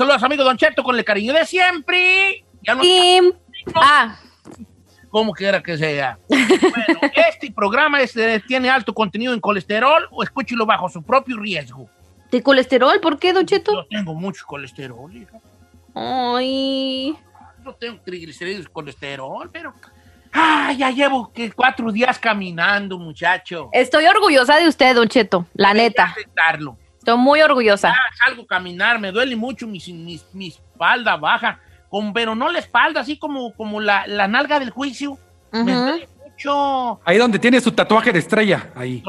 Saludos amigos Don Cheto con el cariño de siempre. Ya no ah. Como quiera que sea. bueno, este programa eh, tiene alto contenido en colesterol o escúchelo bajo su propio riesgo. ¿De colesterol? ¿Por qué, Don Cheto? Yo tengo mucho colesterol, hija. Ay. No tengo triglicéridos, colesterol, pero Ah, ya llevo que cuatro días caminando, muchacho. Estoy orgullosa de usted, Don Cheto, la neta. Estoy muy orgullosa. Ya salgo a caminar, me duele mucho mi, mi, espalda baja, con, pero no la espalda, así como, como la, la nalga del juicio. Me duele mucho. Ahí donde tiene su tatuaje de estrella, ahí.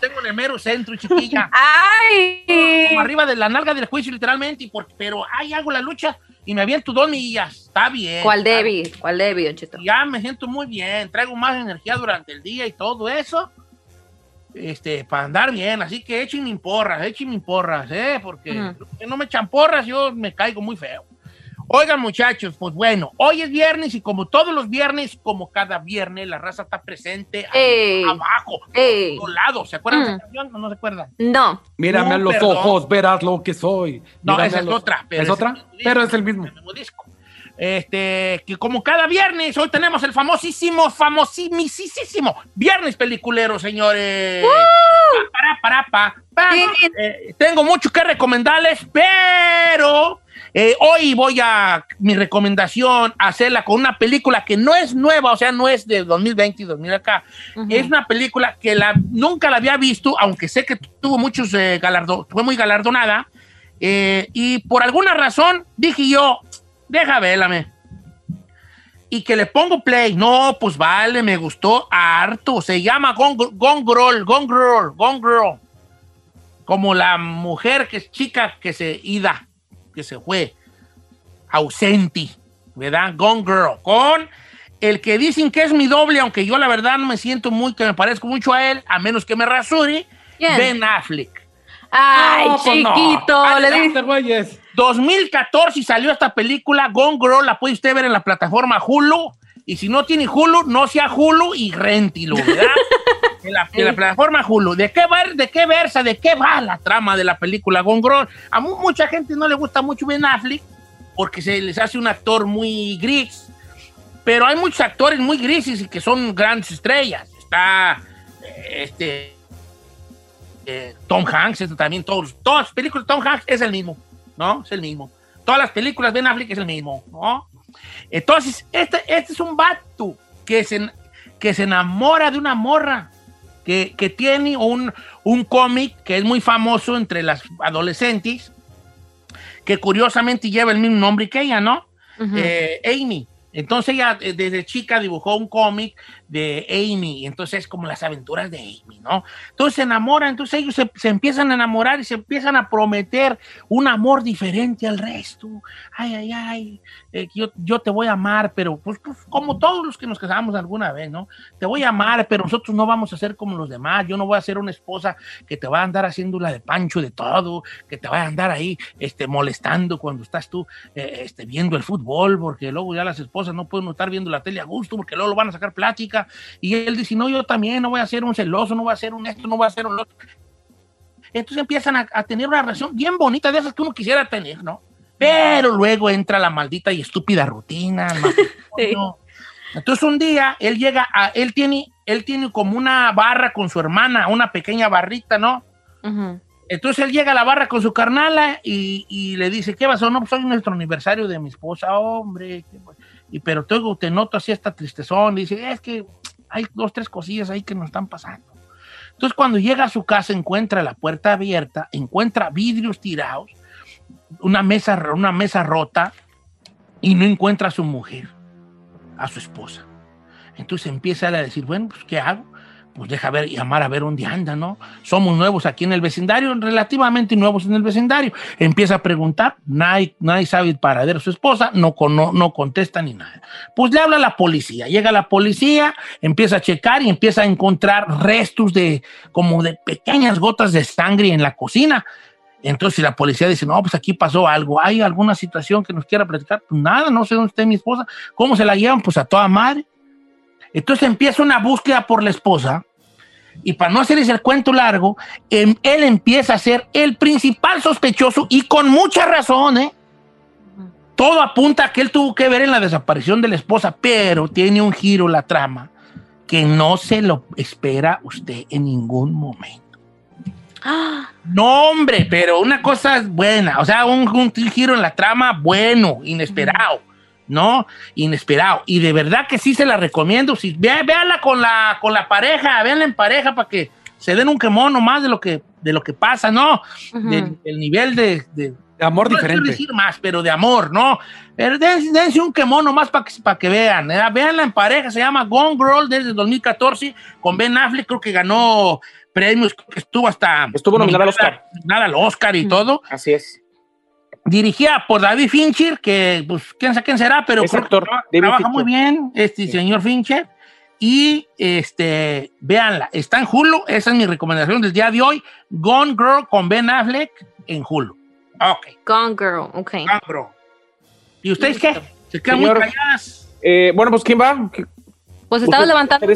tengo en el mero centro, chiquilla. ¡Ay! Como arriba de la nalga del juicio, literalmente, pero ahí hago la lucha y me aviento dos millas. Está bien. ¿Cuál Debbie? ¿Cuál Don Cheto? Ya me siento muy bien. Traigo más energía durante el día y todo eso. Este, para andar bien. Así que échenme porras, échenme porras, ¿eh? Porque no me echan porras, yo me caigo muy feo. Oigan, muchachos, pues bueno, hoy es viernes y como todos los viernes, como cada viernes, la raza está presente abajo, a todos lados. ¿Se acuerdan de esa mm. canción o no se acuerdan? No. Mírame a los ojos, verás lo que soy. no, esa es otra. Pero ¿Es, otra? pero es el mismo. disco. Este, que como cada viernes, hoy tenemos el famosísimo, famosísimo Viernes Peliculero, señores. Para, para, para, para. Eh, tengo mucho que recomendarles, pero eh, hoy voy a, mi recomendación, hacerla con una película que no es nueva, o sea, no es de 2020 y 2000 acá. Es una película que la, nunca la había visto, aunque sé que tuvo muchos eh, galardones, fue muy galardonada. Eh, y por alguna razón dije yo, deja vélame. Y que le pongo play. No, pues vale, me gustó harto. Se llama Gone, Girl, Gone Girl, Gone Girl. Como la mujer que es chica que se ida que se fue ausente, ¿verdad? Gone Girl, con el que dicen que es mi doble, aunque yo la verdad no me siento muy, que me parezco mucho a él, a menos que me rasure, Ben Affleck. Ay, pues chiquito, le. 2014 salió esta película, Gone Girl, la puede usted ver en la plataforma Hulu. Y si no tiene Hulu, no sea Hulu y rentilo, ¿verdad? en, la, plataforma Hulu. ¿De qué, va, ¿De qué versa? ¿De qué va la trama de la película Gone A mucha gente no le gusta mucho Ben Affleck porque se les hace un actor muy gris. Pero hay muchos actores muy grises y que son grandes estrellas. Está este eh, Tom Hanks, este también todos, todas las películas de Tom Hanks es el mismo, ¿no? Es el mismo. Todas las películas Ben Affleck es el mismo, ¿no? Entonces, este, este es un vato que se, que se enamora de una morra que, que tiene un, un cómic que es muy famoso entre las adolescentes, que curiosamente lleva el mismo nombre que ella, ¿no? Eh, Amy. Entonces ella eh, desde chica dibujó un cómic de Amy, entonces es como las aventuras de Amy, ¿no? Entonces se enamoran, entonces ellos se, empiezan a enamorar y se empiezan a prometer un amor diferente al resto. Ay, ay, ay, eh, yo, yo, te voy a amar, pero pues, pues, como todos los que nos casamos alguna vez, ¿no? Te voy a amar, pero nosotros no vamos a ser como los demás. Yo no voy a ser una esposa que te va a andar haciendo la de pancho de todo, que te va a andar ahí este, molestando cuando estás tú eh, este, viendo el fútbol, porque luego ya las esposas no pueden estar viendo la tele a gusto, porque luego lo van a sacar plática. Y él dice, no, yo también no voy a ser un celoso, no voy a ser un esto, no voy a ser un otro. Entonces empiezan a, a tener una relación bien bonita de esas que uno quisiera tener, ¿no? Pero luego entra la maldita y estúpida rutina. Entonces un día él llega a, él tiene, él tiene como una barra con su hermana, una pequeña barrita, ¿no? Entonces él llega a la barra con su carnala y, le dice, ¿qué pasó? No, pues hoy nuestro aniversario de mi esposa, hombre. Y, pero te, te noto así esta tristezón. dice, es que hay dos, tres cosillas ahí que nos están pasando. Entonces cuando llega a su casa encuentra la puerta abierta, encuentra vidrios tirados una mesa, una mesa rota y no encuentra a su mujer, a su esposa. Entonces empieza a decir, bueno, pues ¿qué hago? Pues deja ver, llamar a ver dónde anda, ¿no? Somos nuevos aquí en el vecindario, relativamente nuevos en el vecindario. Empieza a preguntar, nadie, nadie sabe el paradero de su esposa, no, no, no contesta ni nada. Pues le habla a la policía, llega la policía, empieza a checar y empieza a encontrar restos de, como de pequeñas gotas de sangre en la cocina. Entonces, si la policía dice, no, pues aquí pasó algo, hay alguna situación que nos quiera platicar, pues nada, no sé dónde está mi esposa, ¿cómo se la llevan? Pues a toda madre. Entonces empieza una búsqueda por la esposa, y para no hacerles el cuento largo, em, él empieza a ser el principal sospechoso y con mucha razón, ¿eh? Todo apunta a que él tuvo que ver en la desaparición de la esposa, pero tiene un giro la trama que no se lo espera usted en ningún momento. No, hombre, pero una cosa buena, o sea, un, giro en la trama bueno, inesperado, ¿no? Inesperado. Y de verdad que sí se la recomiendo. Si, véanla con la, con la pareja, véanla en pareja para que se den un quemón nomás de lo que, de lo que pasa, ¿no? del, nivel de, amor diferente. No decir más, pero de amor, ¿no? Pero dense, un quemón nomás para que, para que vean. ¿eh? Véanla en pareja, se llama Gone Girl desde 2014 con Ben Affleck, creo que ganó premios, que estuvo hasta... Estuvo nominada al Oscar. Nada al Oscar y todo. Así es. Dirigida por David Fincher, que pues quién sabe quién será, pero trabaja muy bien este señor Fincher. Y este, véanla, está en Hulu, esa es mi recomendación del día de hoy. Gone Girl con Ben Affleck en Hulu. Ok. Gone Girl, ok. Gone Girl. ¿Y ustedes qué? ¿Se quedan muy calladas? Eh, bueno, pues ¿quién va? Pues estaba levantando.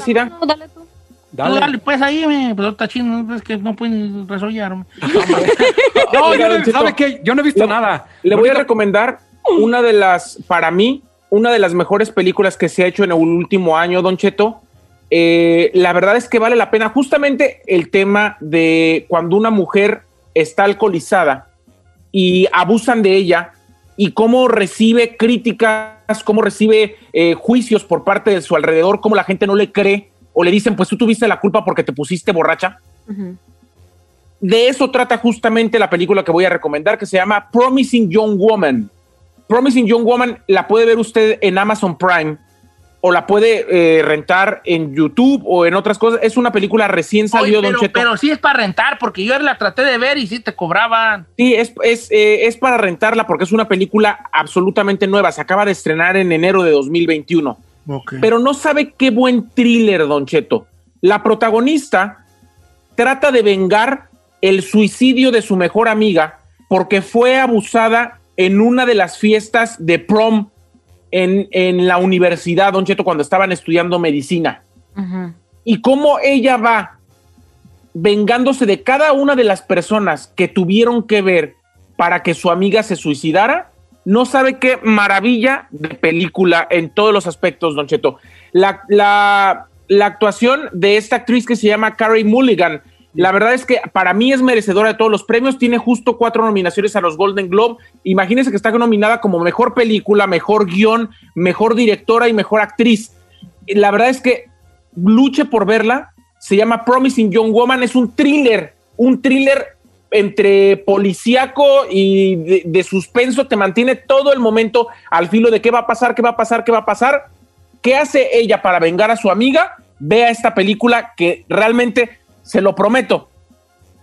dale tú. Dale. dale, pues ahí, me, pero está chino, es que no pueden resollarme. no, yo no, ¿sabe qué? Yo no he visto nada. Le voy a recomendar una de las, para mí, una de las mejores películas que se ha hecho en el último año, Don Cheto. Eh, la verdad es que vale la pena justamente el tema de cuando una mujer está alcoholizada y abusan de ella y cómo recibe críticas, cómo recibe eh, juicios por parte de su alrededor, cómo la gente no le cree o le dicen, pues tú tuviste la culpa porque te pusiste borracha. De eso trata justamente la película que voy a recomendar, que se llama Promising Young Woman. Promising Young Woman la puede ver usted en Amazon Prime o la puede eh, rentar en YouTube o en otras cosas. Es una película recién salió, pero, Don Cheto. Pero sí es para rentar, porque yo la traté de ver y sí te cobraban. Sí, es, es, eh, es para rentarla porque es una película absolutamente nueva. Se acaba de estrenar en enero de 2021. Pero no sabe qué buen thriller, Don Cheto. La protagonista trata de vengar el suicidio de su mejor amiga porque fue abusada en una de las fiestas de prom en, la universidad, Don Cheto, cuando estaban estudiando medicina. Y cómo ella va vengándose de cada una de las personas que tuvieron que ver para que su amiga se suicidara no sabe qué maravilla de película en todos los aspectos, Don Cheto. La, actuación de esta actriz que se llama Carrie Mulligan, la verdad es que para mí es merecedora de todos los premios. Tiene justo cuatro nominaciones a los Golden Globe. Imagínense que está nominada como mejor película, mejor guion, mejor directora y mejor actriz. La verdad es que luche por verla Se llama Promising Young Woman. Es un thriller, un thriller entre policíaco y de, suspenso. Te mantiene todo el momento al filo de qué va a pasar, qué va a pasar, qué va a pasar. ¿Qué hace ella para vengar a su amiga? Vea esta película que realmente, se lo prometo,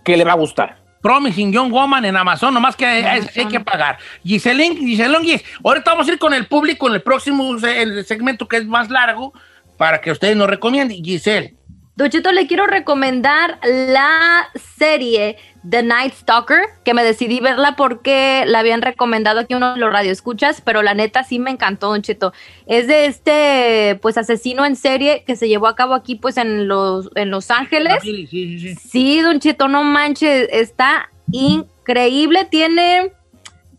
que le va a gustar. Promising Young Woman en Amazon, nomás que hay, que pagar. Giselle, Giselle ahorita vamos a ir con el público en el próximo el segmento que es más largo para que ustedes nos recomienden. Giselle. Duchito, le quiero recomendar la serie The Night Stalker, que me decidí verla porque la habían recomendado aquí uno de los radioescuchas, pero la neta sí me encantó, Don Cheto. Es de este, pues, asesino en serie que se llevó a cabo aquí, pues, en Los, en los Ángeles. Sí, sí, sí. Sí, Don Cheto, no manches, está increíble. Tiene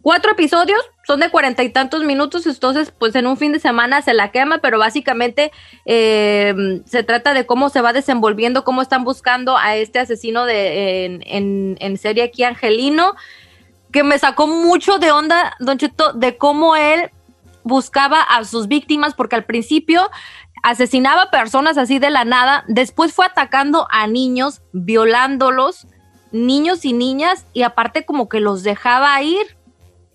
cuatro episodios, son de cuarenta y tantos minutos, entonces pues en un fin de semana se la quema, pero básicamente em, se trata de cómo se va desenvolviendo, cómo están buscando a este asesino de, en, serie aquí angelino, que me sacó mucho de onda, don Cheto, de cómo él buscaba a sus víctimas, porque al principio asesinaba personas así de la nada, después fue atacando a niños, violándolos, niños y niñas, y aparte como que los dejaba ir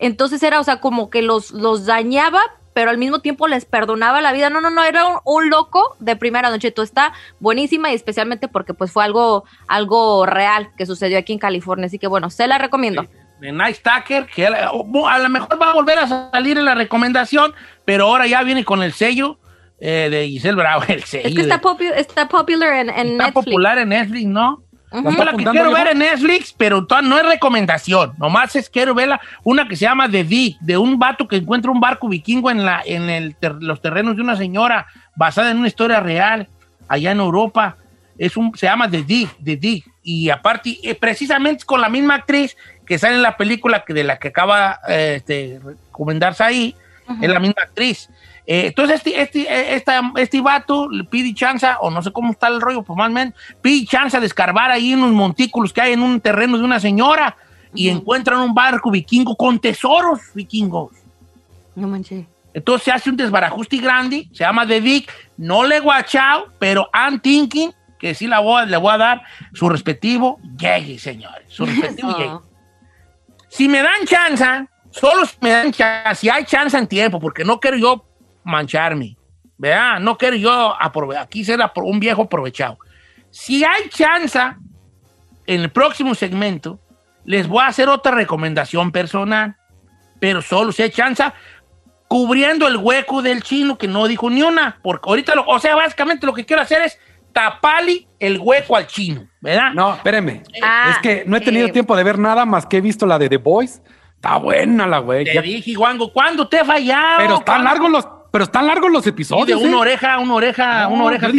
entonces era, o sea, como que los, los dañaba, pero al mismo tiempo les perdonaba la vida. No, no, no, era un, loco de primera noche. Tú está buenísima y especialmente porque pues fue algo, algo real que sucedió aquí en California. Así que bueno, se la recomiendo. De Nice Tucker, que a, lo mejor va a volver a salir en la recomendación, pero ahora ya viene con el sello eh, de Giselle Bravo. El sello es que está, está popular en, en está popular en Netflix, ¿no? La que quiero ver en Netflix, pero no es recomendación. Nomás es quiero verla. Una que se llama The Dig, de un vato que encuentra un barco vikingo en, la, en el los terrenos de una señora, basada en una historia real, allá en Europa. Es un, se llama The Dig, The Dig. Y aparte, eh, precisamente con la misma actriz que sale en la película que de la que acaba de este, recomendarse ahí, es la misma actriz. Eh, entonces, este, este, eh, esta, este vato le pide chance, o no sé cómo está el rollo, pues más o menos, pide chance de escarbar ahí en unos montículos que hay en un terreno de una señora y encuentran un barco vikingo con tesoros vikingos. No manches. Entonces se hace un desbarajuste grande, se llama The Vic, no le guachao, pero I'm thinking que sí la voy, le voy a dar su respectivo llegue, señores, su respectivo llegue. Si me dan chance, solo si me dan chance, si hay chance en tiempo, porque no quiero yo mancharme. ¿Verdad? No quiero yo aprovechar, aquí ser un viejo aprovechado. Si hay chance, en el próximo segmento, les voy a hacer otra recomendación personal, pero solo si hay chance, cubriendo el hueco del chino que no dijo ni una, porque ahorita, lo, o sea, básicamente lo que quiero hacer es taparle el hueco al chino, ¿verdad? No, espérenme. Ah, es que no he tenido eh, tiempo de ver nada más que he visto la de The Boys. Está buena la güey. Te dije, Juango, ¿cuándo te he fallado? Pero están largos los pero están largos los episodios. de una ¿eh? oreja, una oreja, una oreja.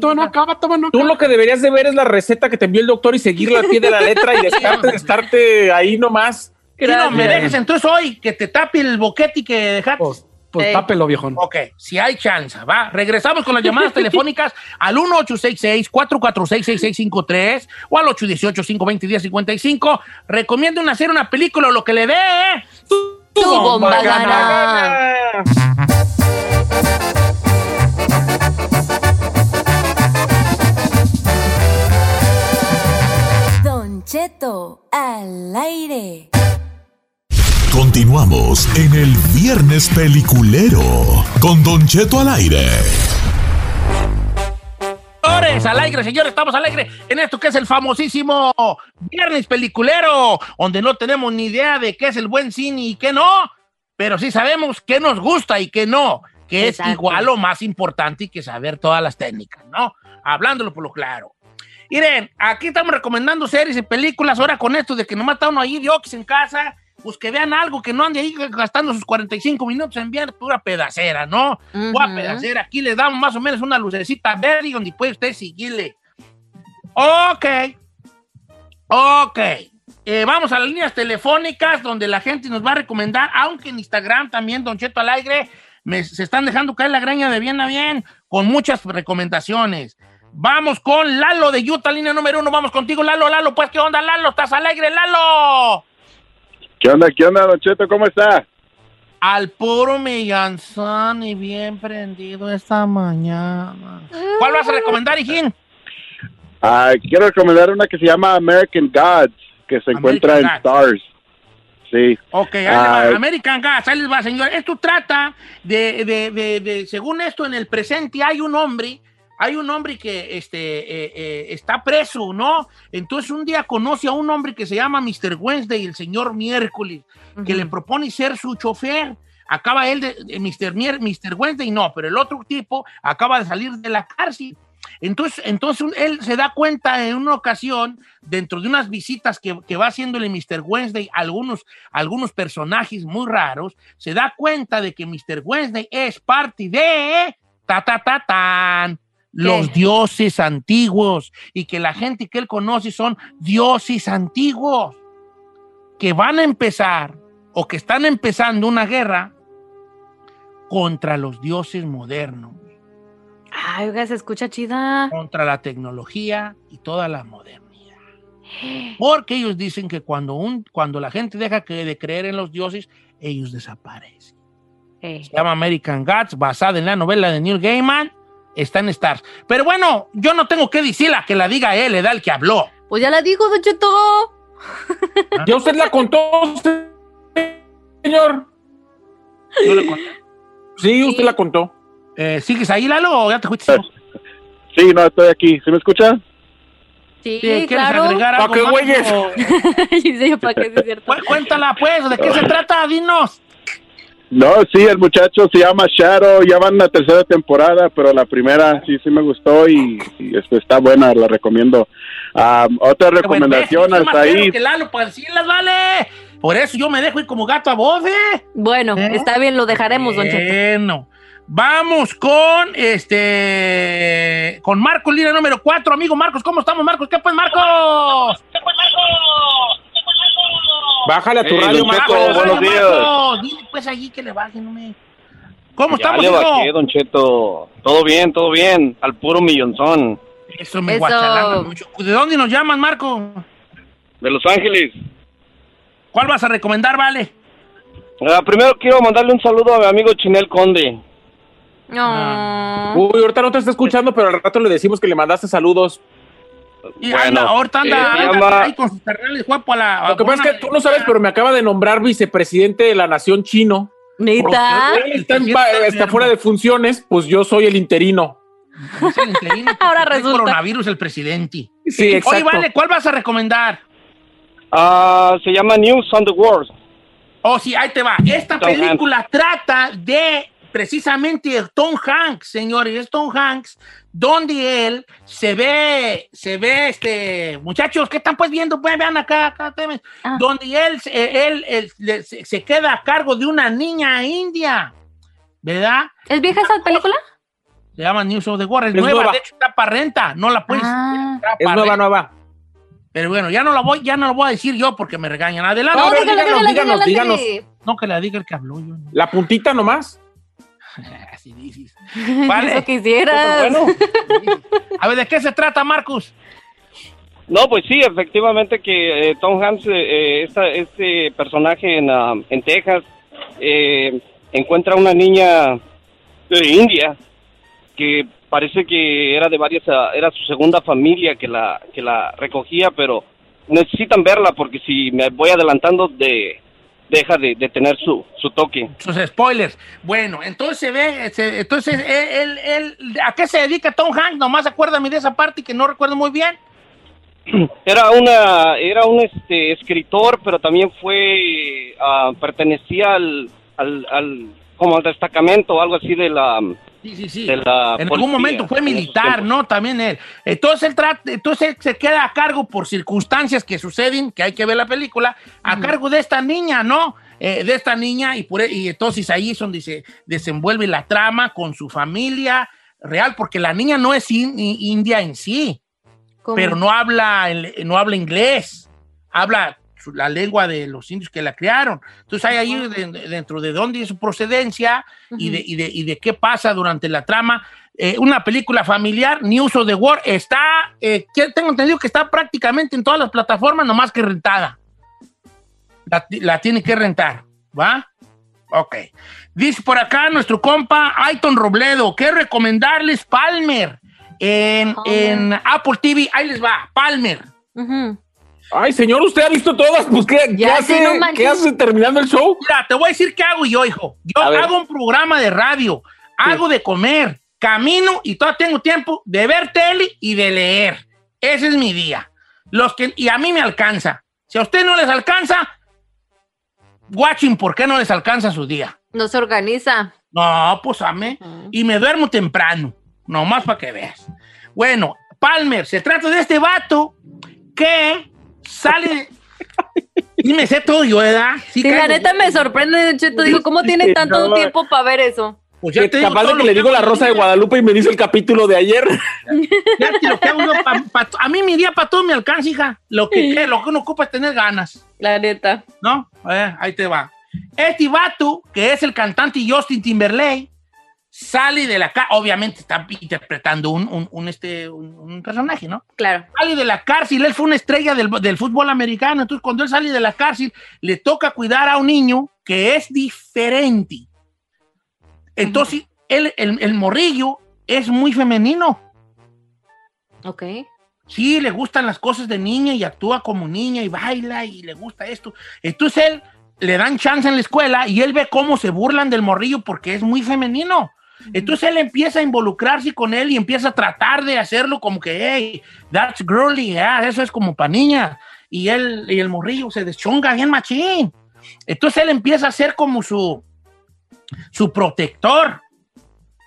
Todo no acaba, todo no Tú lo que deberías de ver es la receta que te envió el doctor y seguirla al pie de la letra y dejarte de estarte ahí nomás. no me dejes entonces hoy que te tape el boquete y que dejaste. Pues, pues tápelo, viejón. Ok, si hay chance, va. Regresamos con las llamadas telefónicas al 1866-446-6653 o al 818-520-1055. Recomiendo hacer una película o lo que le dé. ¿eh? Tu, bomba, gana. Cheto al aire. Continuamos en el Viernes Peliculero con Don Cheto al aire. Señores, alegre, señores, estamos alegres en esto que es el famosísimo Viernes Peliculero, donde no tenemos ni idea de qué es el buen cine y qué no, pero sí sabemos qué nos gusta y qué no, que es igual o más importante que saber todas las técnicas, ¿no? Hablándolo por lo claro. Miren, aquí estamos recomendando series y películas, ahora con esto de que nomás está uno ahí de Ox en casa pues que vean algo, que no ande ahí gastando sus 45 minutos en ver pura pedacera, ¿no? Pura pedacera. Aquí le damos más o menos una lucecita verde donde puede usted seguirle. Ok. Ok. Eh, vamos a las líneas telefónicas donde la gente nos va a recomendar, aunque en Instagram también, Don Cheto al aire, se están dejando caer la greña de bien a bien con muchas recomendaciones. Vamos con Lalo de Utah, línea número uno. Vamos contigo, Lalo. Lalo, pues, ¿qué onda, Lalo? ¿Estás alegre, Lalo? ¿Qué onda, qué onda, Don Cheto? ¿Cómo está? Al puro Millanzán y bien prendido esta mañana. ¿Cuál vas a recomendar, hijín? Ah, quiero recomendar una que se llama American Gods, que se encuentra en Stars. Sí. Ok, ah, American Gods, ahí les va, señor. Esto trata de, de, de, según esto, en el presente hay un hombre hay un hombre que este, eh, eh, está preso, ¿no? Entonces un día conoce a un hombre que se llama Mr. Wednesday, el señor miércoles, que le propone ser su chofer. Acaba él de, Mr. Mr. Wednesday, no, pero el otro tipo acaba de salir de la cárcel. Entonces, entonces él se da cuenta en una ocasión, dentro de unas visitas que, que va haciéndole Mr. Wednesday a algunos, algunos personajes muy raros, se da cuenta de que Mr. Wednesday es parte de ta ta ta tan los dioses antiguos y que la gente que él conoce son dioses antiguos que van a empezar o que están empezando una guerra contra los dioses modernos. Ay, oiga, se escucha chida. Contra la tecnología y toda la modernidad. Porque ellos dicen que cuando, un, cuando la gente deja de creer en los dioses, ellos desaparecen. Se llama American Gods, basada en la novela de Neil Gaiman está en Stars. Pero bueno, yo no tengo que decirla, que la diga él, le da el que habló. Pues ya la dijo, Don Cheto. ¿Ya usted la contó, señor? ¿Yo le conté? Sí, usted la contó. Eh, ¿Sigues ahí, Lalo, o ya te fuiste? Sí, no, estoy aquí. ¿Se me escucha? Sí, ¿Quieres claro. agregar algo ¿Para qué, güeyes? sí, ¿para qué es cierto? Cuéntala, pues, ¿de qué se trata? Dinos. No, sí, el muchacho se llama Shadow, ya van la tercera temporada, pero la primera sí, sí me gustó y, y está buena, la recomiendo. otra recomendación hasta ahí. Que Lalo, pues las vale. Por eso yo me dejo ir como gato a bofe. Bueno, ¿Eh? está bien, lo dejaremos, don Cheto. Bueno, vamos con este, con Marcos, línea número 4, amigo Marcos, ¿cómo estamos, Marcos? ¿Qué pues, Marcos? ¿Qué pues, Marcos? Bájale a tu radio, Marco. buenos días. Dile pues allí que le baje, no me... ¿Cómo ya estamos, le bajé, Don Cheto. Todo bien, todo bien. Al puro millonzón. Eso me guachalanga mucho. ¿De dónde nos llaman, Marco? De Los Ángeles. ¿Cuál vas a recomendar, Vale? Uh, primero quiero mandarle un saludo a mi amigo Chinel Conde. No. Uy, ahorita no te está escuchando, pero al rato le decimos que le mandaste saludos. Y bueno, ahorita anda, eh, anda ahí con sus terrenales guapo a la. Lo que pasa es que tú no sabes, pero me acaba de nombrar vicepresidente de la nación chino. Neta. Está, está fuera de funciones, pues yo soy el interino. Es el interino. Ahora resulta. El coronavirus, el presidente. Sí, exacto. Oye, vale, ¿cuál vas a recomendar? Ah, se llama News on the World. Oh, sí, ahí te va. Esta película trata de precisamente Tom Hanks, señores, es Tom Hanks, donde él se ve, se ve, este, muchachos, ¿qué están pues viendo? Pues vean acá, acá ah. donde él, él, se queda a cargo de una niña india, ¿verdad? ¿Es vieja esa película? Se llama News of the World, es, nueva, de hecho está para renta, no la puedes. Ah. Es nueva, nueva. Pero bueno, ya no la voy, ya no lo voy a decir yo porque me regañan. Adelante. No, díganos, díganos, díganos. No, que la diga el que habló yo. La puntita nomás. Así dices. Vale. Eso quisieras. Bueno. A ver, ¿de qué se trata, Marcus? No, pues sí, efectivamente que eh, Tom Hanks, eh, eh este personaje en, ah, en Texas, eh, encuentra una niña de India que parece que era de varias, ah, era su segunda familia que la, que la recogía, pero necesitan verla porque si me voy adelantando de deja de, tener su, su toque. Sus spoilers. Bueno, entonces se ve, entonces él, él, ¿a qué se dedica Tom Hanks? Nomás acuérdame de esa parte que no recuerdo muy bien. Era una, era un este escritor, pero también fue, uh, pertenecía al, al, al, como al destacamento o algo así de la, Sí, sí, sí. en algún momento fue militar, ¿no? También él. Entonces él, trata, entonces se queda a cargo por circunstancias que suceden, que hay que ver la película, a cargo de esta niña, ¿no? Eh, de esta niña y, por, e, y entonces ahí es donde se desenvuelve la trama con su familia real, porque la niña no es india en sí, pero no habla, no habla inglés, habla la lengua de los indios que la crearon. Entonces hay ahí dentro de dónde es su procedencia y, de, y, de, y, de, qué pasa durante la trama. Eh, una película familiar, News of the World, está, eh, tengo entendido que está prácticamente en todas las plataformas, nomás que rentada. La, la tiene que rentar, ¿va? Ok. Dice por acá nuestro compa Aiton Robledo, ¿qué recomendarles Palmer? En, en Apple TV, ahí les va, Palmer. Ay, señor, usted ha visto todas. Pues, ¿qué, hace, terminando el show? Mira, te voy a decir qué hago yo, hijo. Yo hago un programa de radio, hago de comer, camino y todavía tengo tiempo de ver tele y de leer. Ese es mi día. Los que, y a mí me alcanza. Si a usted no les alcanza, watching, ¿por qué no les alcanza su día? No se organiza. No, pues a mí. Y me duermo temprano. Nomás para que veas. Bueno, Palmer, se trata de este vato que sale. y me sé todo yo, ¿verdad? Sí, la neta me sorprende, Cheto. Digo, ¿cómo tiene tanto tiempo para ver eso? Pues ya te capaz de que le digo la Rosa de Guadalupe y me dice el capítulo de ayer. lo que hago yo, a mí mi día para todo me alcanza, hija. Lo que, lo que uno ocupa es tener ganas. La neta. ¿No? ahí te va. Este vato, que es el cantante Justin Timberlake, sale de la cárcel, obviamente está interpretando un, un, este, un, personaje, ¿no? Claro. Sale de la cárcel, él fue una estrella del, del, fútbol americano, entonces cuando él sale de la cárcel, le toca cuidar a un niño que es diferente. Entonces, él, el, el morrillo es muy femenino. Ok. Sí, le gustan las cosas de niña y actúa como niña y baila y le gusta esto. Entonces él le dan chance en la escuela y él ve cómo se burlan del morrillo porque es muy femenino. Entonces él empieza a involucrarse con él y empieza a tratar de hacerlo como que, hey, that's girly, eso es como para niña. Y él y el morrillo se deschonga bien machín. Entonces él empieza a ser como su, su protector.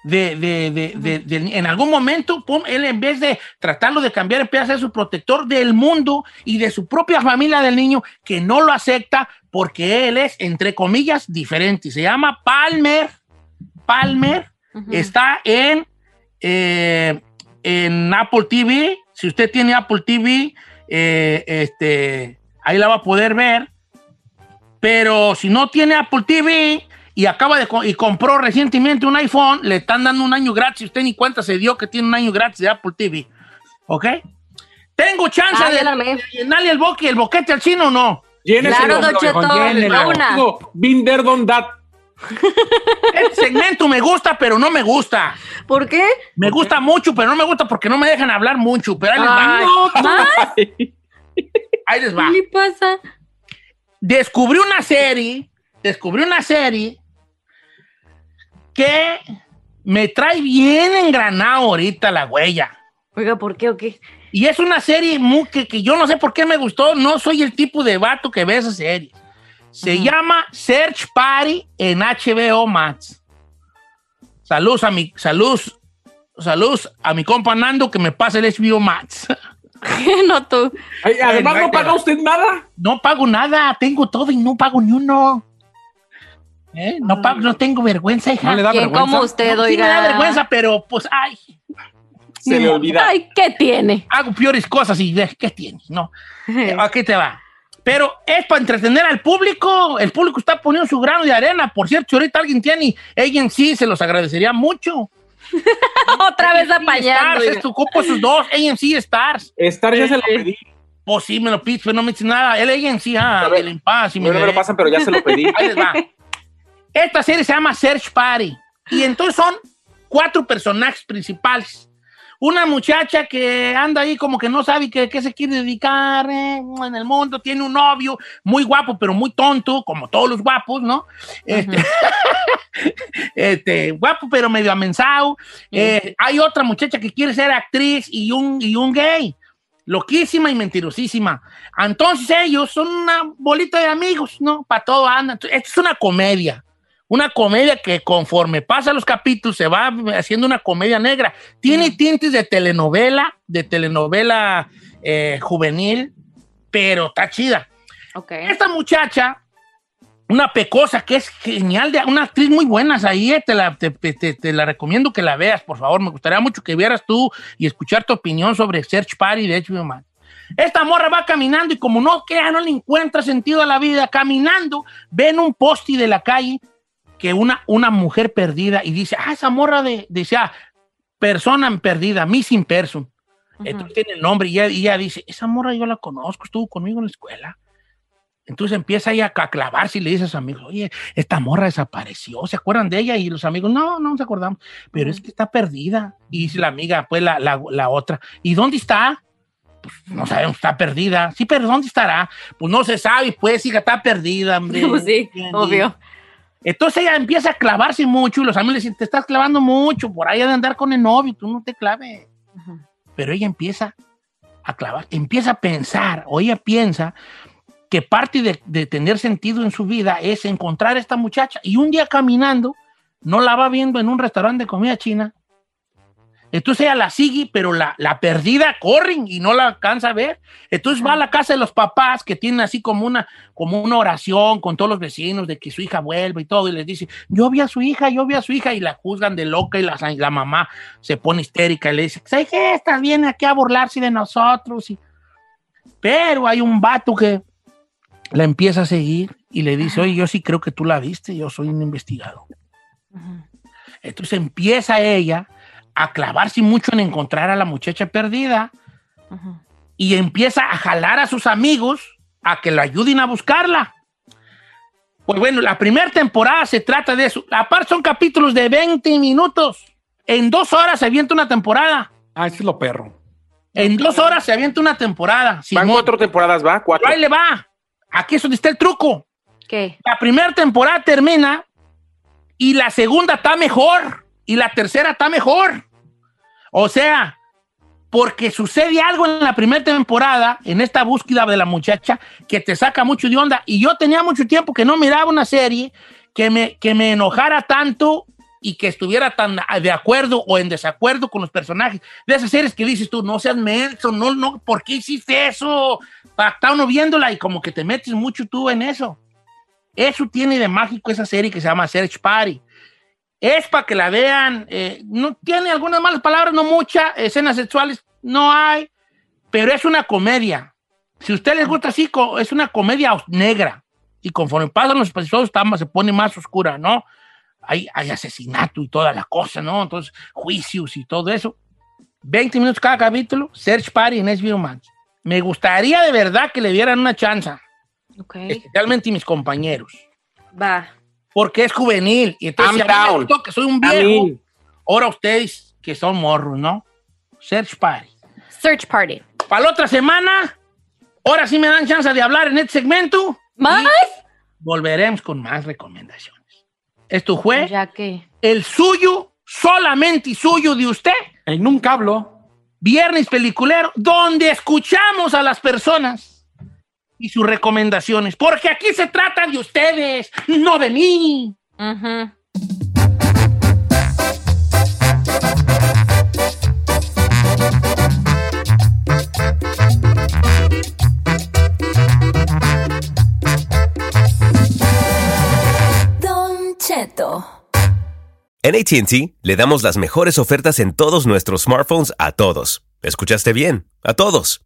De, de, de, en algún momento, él en vez de tratarlo de cambiar, empieza a ser su protector del mundo y de su propia familia del niño que no lo acepta porque él es, entre comillas, diferente. Se llama Palmer. Palmer Está en, eh, en Apple TV. Si usted tiene Apple TV, eh, este, ahí la va a poder ver. Pero si no tiene Apple TV y acaba de y compró recientemente un iPhone, le están dando un año gratis. Usted ni cuenta se dio que tiene un año gratis de Apple TV. ¿Ok? Tengo chance de, llenarle el, boque, el boquete al chino o no. Claro, Don Cheto, Binder Don Dat. Este segmento me gusta, pero no me gusta. ¿Por qué? Me gusta mucho, pero no me gusta porque no me dejan hablar mucho. Pero ahí les va. Ahí les va. ¿Qué le pasa? Descubrí una serie, descubrí una serie que me trae bien engranado ahorita la huella. Oiga, ¿por qué o qué? Y es una serie muy, que, que yo no sé por qué me gustó. No soy el tipo de vato que ve esa serie. Se llama Search Party en HBO Max. Saludos a mi, salud, salud a mi compa Nando que me pase el HBO Max. no tú. además, ¿no paga usted nada? No pago nada, tengo todo y no pago ni uno. ¿Eh? No, pago, no tengo vergüenza, hija. ¿No le da vergüenza? ¿Cómo usted, oiga? Sí me da vergüenza, pero pues, ay. Se le olvida. Ay, ¿qué tiene? Hago peores cosas y ¿qué tiene? No. Aquí te va. Pero es para entretener al público. El público está poniendo su grano de arena. Por cierto, si ahorita alguien tiene sí se los agradecería mucho. Otra vez apañando. Stars, es tu copo sus dos, AMC Stars. Stars ya se lo pedí. Pues sí, me lo pides, pero no me dice nada. El AMC, ah, el impas. no me lo pasan, pero ya se lo pedí. Ahí les va. Esta serie se llama Search Party. Y entonces son cuatro personajes principales una muchacha que anda ahí como que no sabe qué, se quiere dedicar eh, en el mundo, tiene un novio muy guapo, pero muy tonto, como todos los guapos, ¿no? Este, este, guapo, pero medio amensado. Eh, hay otra muchacha que quiere ser actriz y un, y un gay. Loquísima y mentirosísima. Entonces ellos son una bolita de amigos, ¿no? Para todo anda. Esto es una comedia una comedia que conforme pasa los capítulos se va haciendo una comedia negra. Tiene tintes de telenovela, de telenovela eh, juvenil, pero está chida. Esta muchacha, una pecosa que es genial, de, una actriz muy buena ahí, eh, te, la, te, la recomiendo que la veas, por favor. Me gustaría mucho que vieras tú y escuchar tu opinión sobre Search Party de HBO Max. Esta morra va caminando y como no crea, no le encuentra sentido a la vida, caminando, ven un posti de la calle que una, una mujer perdida y dice, ah, esa morra de, dice, ah, persona perdida, missing person. Entonces tiene el nombre y ella, dice, esa morra yo la conozco, estuvo conmigo en la escuela. Entonces empieza ahí a clavarse y le dice a sus amigos, oye, esta morra desapareció, ¿se acuerdan de ella? Y los amigos, no, no nos acordamos, pero es que está perdida. Y dice la amiga, pues la, la, otra, ¿y dónde está? Pues no sabemos, está perdida. Sí, pero ¿dónde estará? Pues no se sabe, pues, hija, está perdida, hombre. Pues sí, obvio. Entonces ella empieza a clavarse mucho y los amigos le dicen, te estás clavando mucho, por ahí de andar con el novio, tú no te claves. Pero ella empieza a clavar, empieza a pensar, o ella piensa que parte de, tener sentido en su vida es encontrar a esta muchacha y un día caminando, no la va viendo en un restaurante de comida china. Entonces ella la sigue, pero la, la perdida corren y no la alcanza a ver. Entonces va a la casa de los papás que tienen así como una, como una oración con todos los vecinos de que su hija vuelva y todo, y les dice, yo vi a su hija, yo vi a su hija, y la juzgan de loca y la, la mamá se pone histérica y le dice, ¿sabes qué? Estás viene aquí a burlarse de nosotros. Y... Pero hay un vato que la empieza a seguir y le dice, oye, yo sí creo que tú la viste, yo soy un investigado. Entonces empieza ella a clavarse mucho en encontrar a la muchacha perdida y empieza a jalar a sus amigos a que lo ayuden a buscarla. Pues bueno, la primera temporada se trata de eso. Aparte son capítulos de 20 minutos. En dos horas se avienta una temporada. Ah, ese es lo perro. En dos horas se avienta una temporada. Van cuatro temporadas, va, cuatro. ahí le va. Aquí es donde está el truco. ¿Qué? La primera temporada termina y la segunda está mejor y la tercera está mejor. O sea, porque sucede algo en la primera temporada, en esta búsqueda de la muchacha, que te saca mucho de onda. Y yo tenía mucho tiempo que no miraba una serie que me, que me enojara tanto y que estuviera tan de acuerdo o en desacuerdo con los personajes de esas series que dices tú, no seas menso, no, no, ¿por qué hiciste eso? Está uno viéndola y como que te metes mucho tú en eso. Eso tiene de mágico esa serie que se llama Search Party. Es para que la vean, eh, no tiene algunas malas palabras, no muchas, escenas sexuales no hay, pero es una comedia. Si a usted les gusta así, es una comedia negra. Y conforme pasan los episodios, se pone más oscura, ¿no? hay, asesinato y toda la cosa, ¿no? Entonces, juicios y todo eso. 20 minutos cada capítulo, Search Party en HBO Max. Me gustaría de verdad que le dieran una chance. Okay. Especialmente mis compañeros. Va. Porque es juvenil. Y entonces, I'm que soy un viejo. Ahora ustedes que son morros, ¿no? Search Party. Search Party. Para la otra semana, ahora sí me dan chance de hablar en este segmento. ¿Más? Volveremos con más recomendaciones. Esto fue ya que... el suyo, solamente y suyo de usted. En un cablo. Viernes peliculero, donde escuchamos a las personas y sus recomendaciones. Porque aquí se trata de ustedes, no de mí. En ATT le damos las mejores ofertas en todos nuestros smartphones a todos. ¿Escuchaste bien? A todos.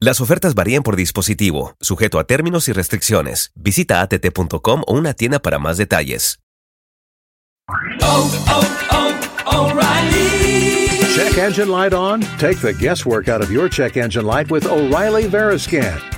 Las ofertas varían por dispositivo, sujeto a términos y restricciones. Visita att.com o una tienda para más detalles. Oh, oh, oh, check engine light on? Take the guesswork out of your check engine light with O'Reilly Veriscan.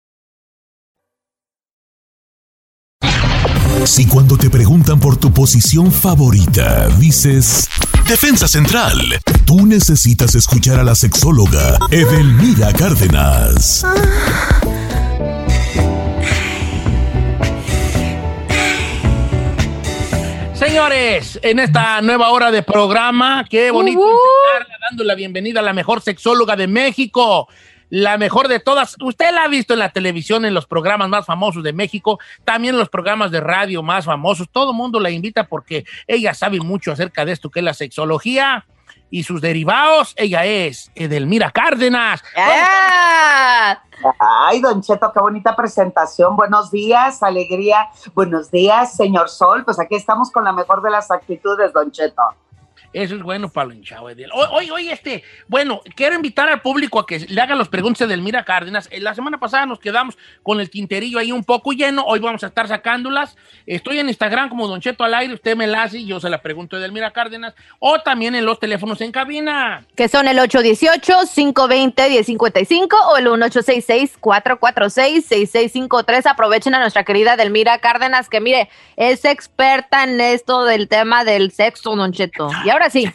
Si cuando te preguntan por tu posición favorita, dices Defensa Central, tú necesitas escuchar a la sexóloga Edelmira Cárdenas. Señores, en esta nueva hora de programa, qué bonito empezar dando la bienvenida a la mejor sexóloga de México la mejor de todas. Usted la ha visto en la televisión, en los programas más famosos de México, también en los programas de radio más famosos. Todo el mundo la invita porque ella sabe mucho acerca de esto que es la sexología y sus derivados. Ella es Edelmira Cárdenas. Ay, Don Cheto, qué bonita presentación. Buenos días, alegría. Buenos días, señor Sol. Pues aquí estamos con la mejor de las actitudes, Don Cheto. Eso es bueno para el hinchado, Hoy, hoy, este, bueno, quiero invitar al público a que le haga los preguntas de Elmira Cárdenas. Eh, la semana pasada nos quedamos con el tinterillo ahí un poco lleno. Hoy vamos a estar sacándolas. Estoy en Instagram como Don Cheto al aire. Usted me la hace y yo se la pregunto de Elmira Cárdenas. O también en los teléfonos en cabina. Que son el 818-520-1055 o el 1866-446-6653. Aprovechen a nuestra querida Delmira Cárdenas, que mire, es experta en esto del tema del sexo, Don Cheto. Y ahora sí.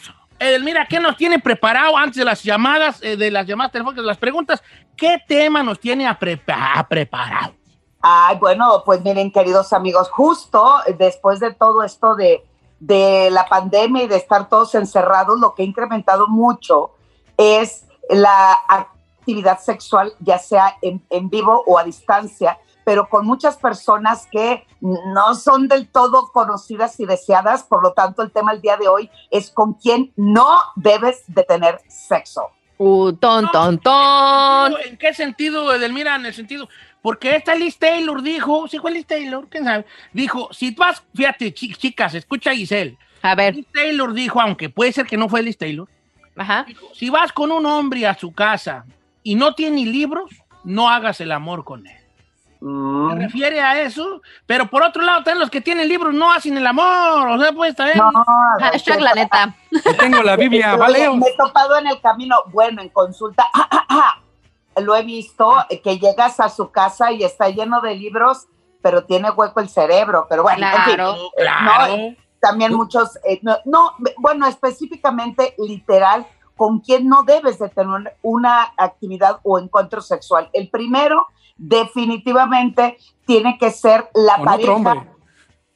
Mira, ¿qué nos tiene preparado antes de las llamadas, eh, de las llamadas telefónicas, de las preguntas? ¿Qué tema nos tiene a, preparado? Ay, bueno, pues miren, queridos amigos, justo después de todo esto de, de la pandemia y de estar todos encerrados, lo que ha incrementado mucho es la actividad sexual, ya sea en, en vivo o a distancia, pero con muchas personas que no son del todo conocidas y deseadas. Por lo tanto, el tema del día de hoy es con quién no debes de tener sexo. Uh, ton, ton, ton. ¿En qué sentido, Edelmira? En el sentido, porque esta Liz Taylor dijo, ¿sí fue Liz Taylor? ¿Quién sabe? Dijo, si vas, fíjate, chicas, escucha a Giselle. A ver. Liz Taylor dijo, aunque puede ser que no fue Liz Taylor, Ajá. si vas con un hombre a su casa y no tiene libros, no hagas el amor con él. Se mm. refiere a eso, pero por otro lado, están los que tienen libros no hacen el amor, o sea, pues bien. No, Hashtag la neta. tengo la Biblia, vale. Me he topado en el camino, bueno, en consulta, lo he visto, que llegas a su casa y está lleno de libros, pero tiene hueco el cerebro, pero bueno, claro, eh, también muchos, eh, no, bueno, específicamente literal, con quién no debes de tener una actividad o encuentro sexual. El primero definitivamente tiene que ser la pareja.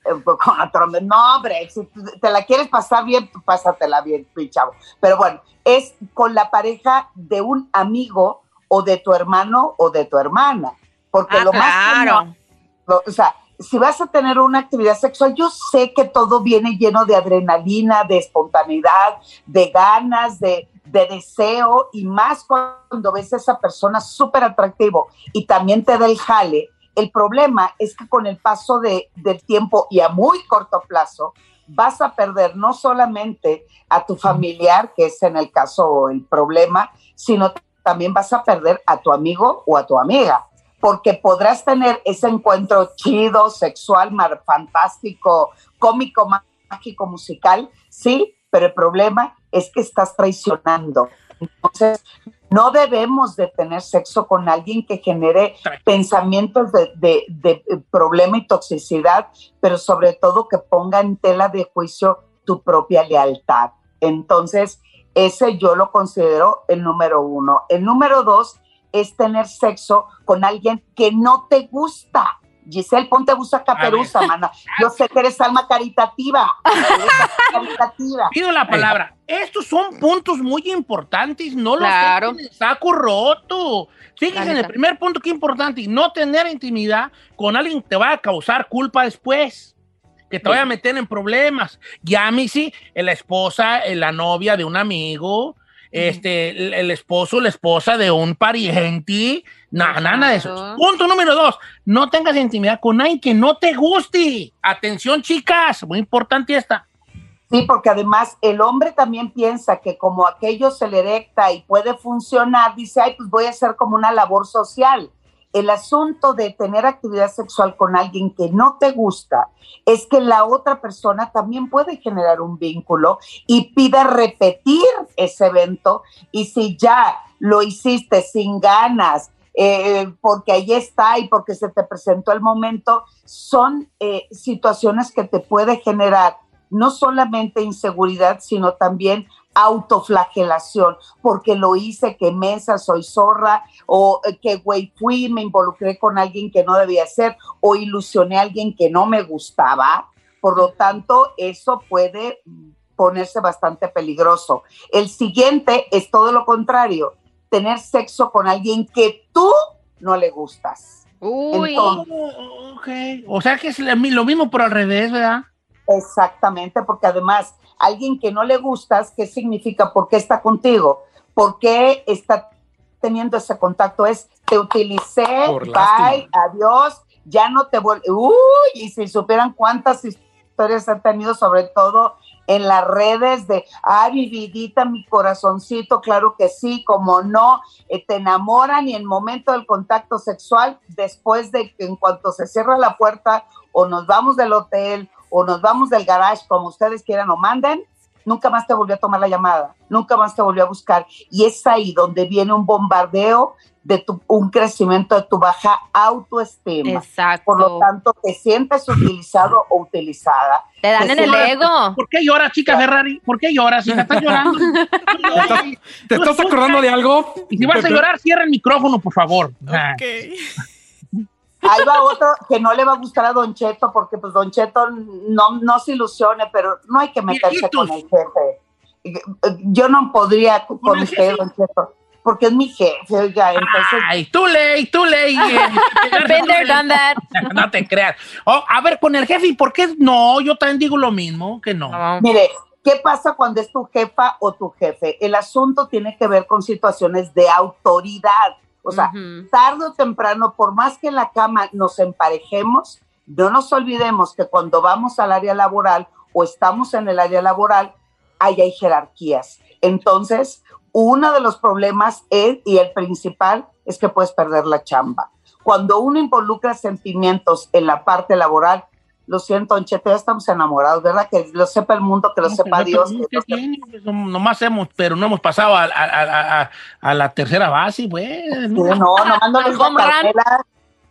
Eh, pues, con otro hombre. No, hombre, si te la quieres pasar bien, pásatela bien, chavo. Pero bueno, es con la pareja de un amigo o de tu hermano o de tu hermana. Porque ah, lo más o sea, si vas a tener una actividad sexual, yo sé que todo viene lleno de adrenalina, de espontaneidad, de ganas, de, de deseo y más cuando ves a esa persona súper atractivo y también te da el jale. El problema es que con el paso de, del tiempo y a muy corto plazo, vas a perder no solamente a tu familiar, que es en el caso el problema, sino también vas a perder a tu amigo o a tu amiga, porque podrás tener ese encuentro chido, sexual, fantástico, cómico, mágico, musical, sí, pero el problema es que estás traicionando. Entonces, no debemos de tener sexo con alguien que genere pensamientos de, problema y toxicidad, pero sobre todo que ponga en tela de juicio tu propia lealtad. Entonces, ese yo lo considero el número uno. El número dos es tener sexo con alguien que no te gusta. Giselle, ponte gusta caperuza, mana. Yo sé que eres alma caritativa. Pido la palabra. Estos son puntos muy importantes, no los claro. saco roto. Fíjense en el primer punto que es importante, no tener intimidad con alguien que te va a causar culpa después, que te vaya a meter en problemas. Ya a mí sí, la esposa, la novia de un amigo, este, el, esposo, la esposa de un pariente, nada, nada de eso. Punto número dos, no tengas intimidad con alguien que no te guste. Atención, chicas, muy importante esta. Sí, porque además el hombre también piensa que como aquello se le erecta y puede funcionar, dice, ay, pues voy a hacer como una labor social el asunto de tener actividad sexual con alguien que no te gusta es que la otra persona también puede generar un vínculo y pide repetir ese evento. Y si ya lo hiciste sin ganas, eh, porque ahí está y porque se te presentó el momento, son eh, situaciones que te puede generar no solamente inseguridad, sino también autoflagelación, porque lo hice, que mesa, soy zorra, o eh, que güey fui, me involucré con alguien que no debía ser, o ilusioné a alguien que no me gustaba. Por lo tanto, eso puede ponerse bastante peligroso. El siguiente es todo lo contrario, tener sexo con alguien que tú no le gustas. Uy, O sea que es lo mismo por al revés, ¿verdad? Exactamente, porque además alguien que no le gustas, ¿qué significa? ¿Por qué está contigo? ¿Por qué está teniendo ese contacto? Es, te utilicé, bye, adiós, ya no te vuelvo. Uy, y si supieran cuántas historias han tenido, sobre todo en las redes de, ay, mi vidita, mi corazoncito, claro que sí, como no, eh, te enamoran y en el momento del contacto sexual, después de que en cuanto se cierra la puerta o nos vamos del hotel o nos vamos del garage, como ustedes quieran o manden, nunca más te volvió a tomar la llamada, nunca más te volvió a buscar. Y es ahí donde viene un bombardeo de tu, un crecimiento de tu baja autoestima. Exacto. Por lo tanto, te sientes utilizado o utilizada. Te dan en el ego. ¿Por qué lloras, chica Ferrari? ¿Por qué lloras? Si estás llorando. ¿Te estás, acordando de algo? Y si vas a llorar, cierra el micrófono, por favor. Ok. Ahí va otro que no le va a gustar a Don Cheto, porque pues Don Cheto no, no se ilusione, pero no hay que meterse con el jefe. Yo no podría con, usted, Don Cheto, porque es mi jefe, oiga, entonces... Ay, tú ley, tú ley. Been done that. No te creas. Oh, a ver, con el jefe, ¿y por qué no? Yo también digo lo mismo, que no. Mire, ¿qué pasa cuando es tu jefa o tu jefe? El asunto tiene que ver con situaciones de autoridad o sea, tarde o temprano, por más que en la cama nos emparejemos, no nos olvidemos que cuando vamos al área laboral o estamos en el área laboral, ahí hay jerarquías. Entonces, uno de los problemas es, y el principal es que puedes perder la chamba. Cuando uno involucra sentimientos en la parte laboral, lo siento, Anchete, ya estamos enamorados, ¿verdad? Que lo sepa el mundo, que lo sepa Dios. Pues, nomás hemos, pero no hemos pasado a, la tercera base, pues. no, nomás no les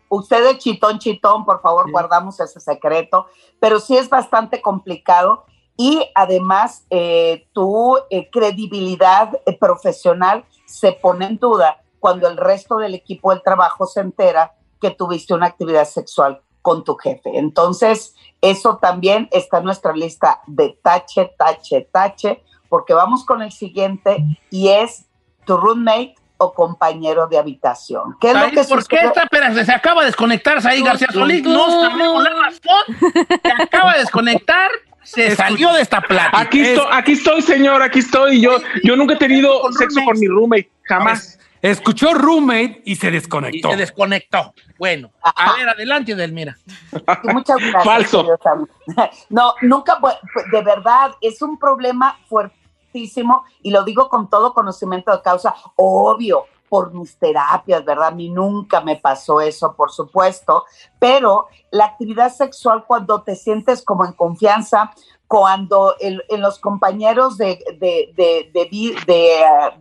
Usted es chitón, chitón, por favor, guardamos ese secreto. Pero sí es bastante complicado y además eh, tu eh, credibilidad eh, profesional se pone en duda cuando el resto del equipo del trabajo se entera que tuviste una actividad sexual con tu jefe. Entonces, eso también está en nuestra lista de tache, tache, tache, porque vamos con el siguiente y es tu roommate o compañero de habitación. ¿Qué es lo que ¿Por qué esta? Espera, se acaba de desconectar ahí García Solís. No sabemos la razón. Se acaba de desconectar. Se salió de esta plata. Aquí, estoy, aquí estoy, señor, aquí estoy. Yo, yo nunca he tenido sexo con mi roommate, jamás. Escuchó roommate y se desconectó. Y se desconectó. Bueno, a ver, adelante, Delmira. Muchas gracias. Falso. No, nunca, de verdad, es un problema fuertísimo y lo digo con todo conocimiento de causa. Obvio, por mis terapias, ¿verdad? A mí nunca me pasó eso, por supuesto, pero la actividad sexual cuando te sientes como en confianza, cuando en los compañeros de, de, de,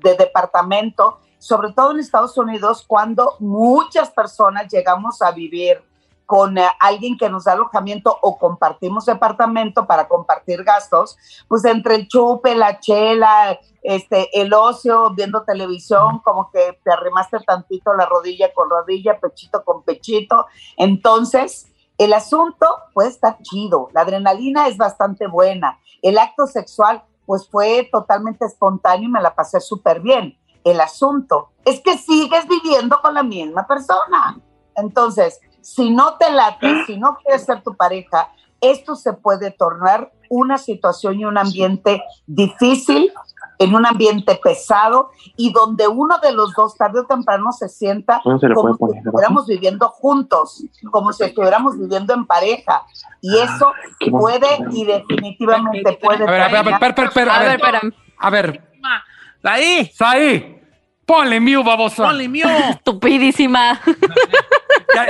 de departamento sobre todo en Estados Unidos, cuando muchas personas llegamos a vivir con eh, alguien que nos da alojamiento o compartimos departamento para compartir gastos, pues entre el chupe, la chela, este, el ocio, viendo televisión, como que te arrimaste tantito la rodilla con rodilla, pechito con pechito. Entonces, el asunto puede estar chido, la adrenalina es bastante buena, el acto sexual pues fue totalmente espontáneo y me la pasé súper bien el asunto es que sigues viviendo con la misma persona. Entonces, si no te late, si no quieres ser tu pareja, esto se puede tornar una situación y un ambiente difícil en un ambiente pesado y donde uno de los dos tarde o temprano se sienta como si estuviéramos viviendo juntos, como si estuviéramos viviendo en pareja. Y eso puede y definitivamente puede. A ver, a ver, a ver, a ver, a ver, a ver. Ahí. Ahí. Ponle mío, babosa. Ponle mío. Estupidísima.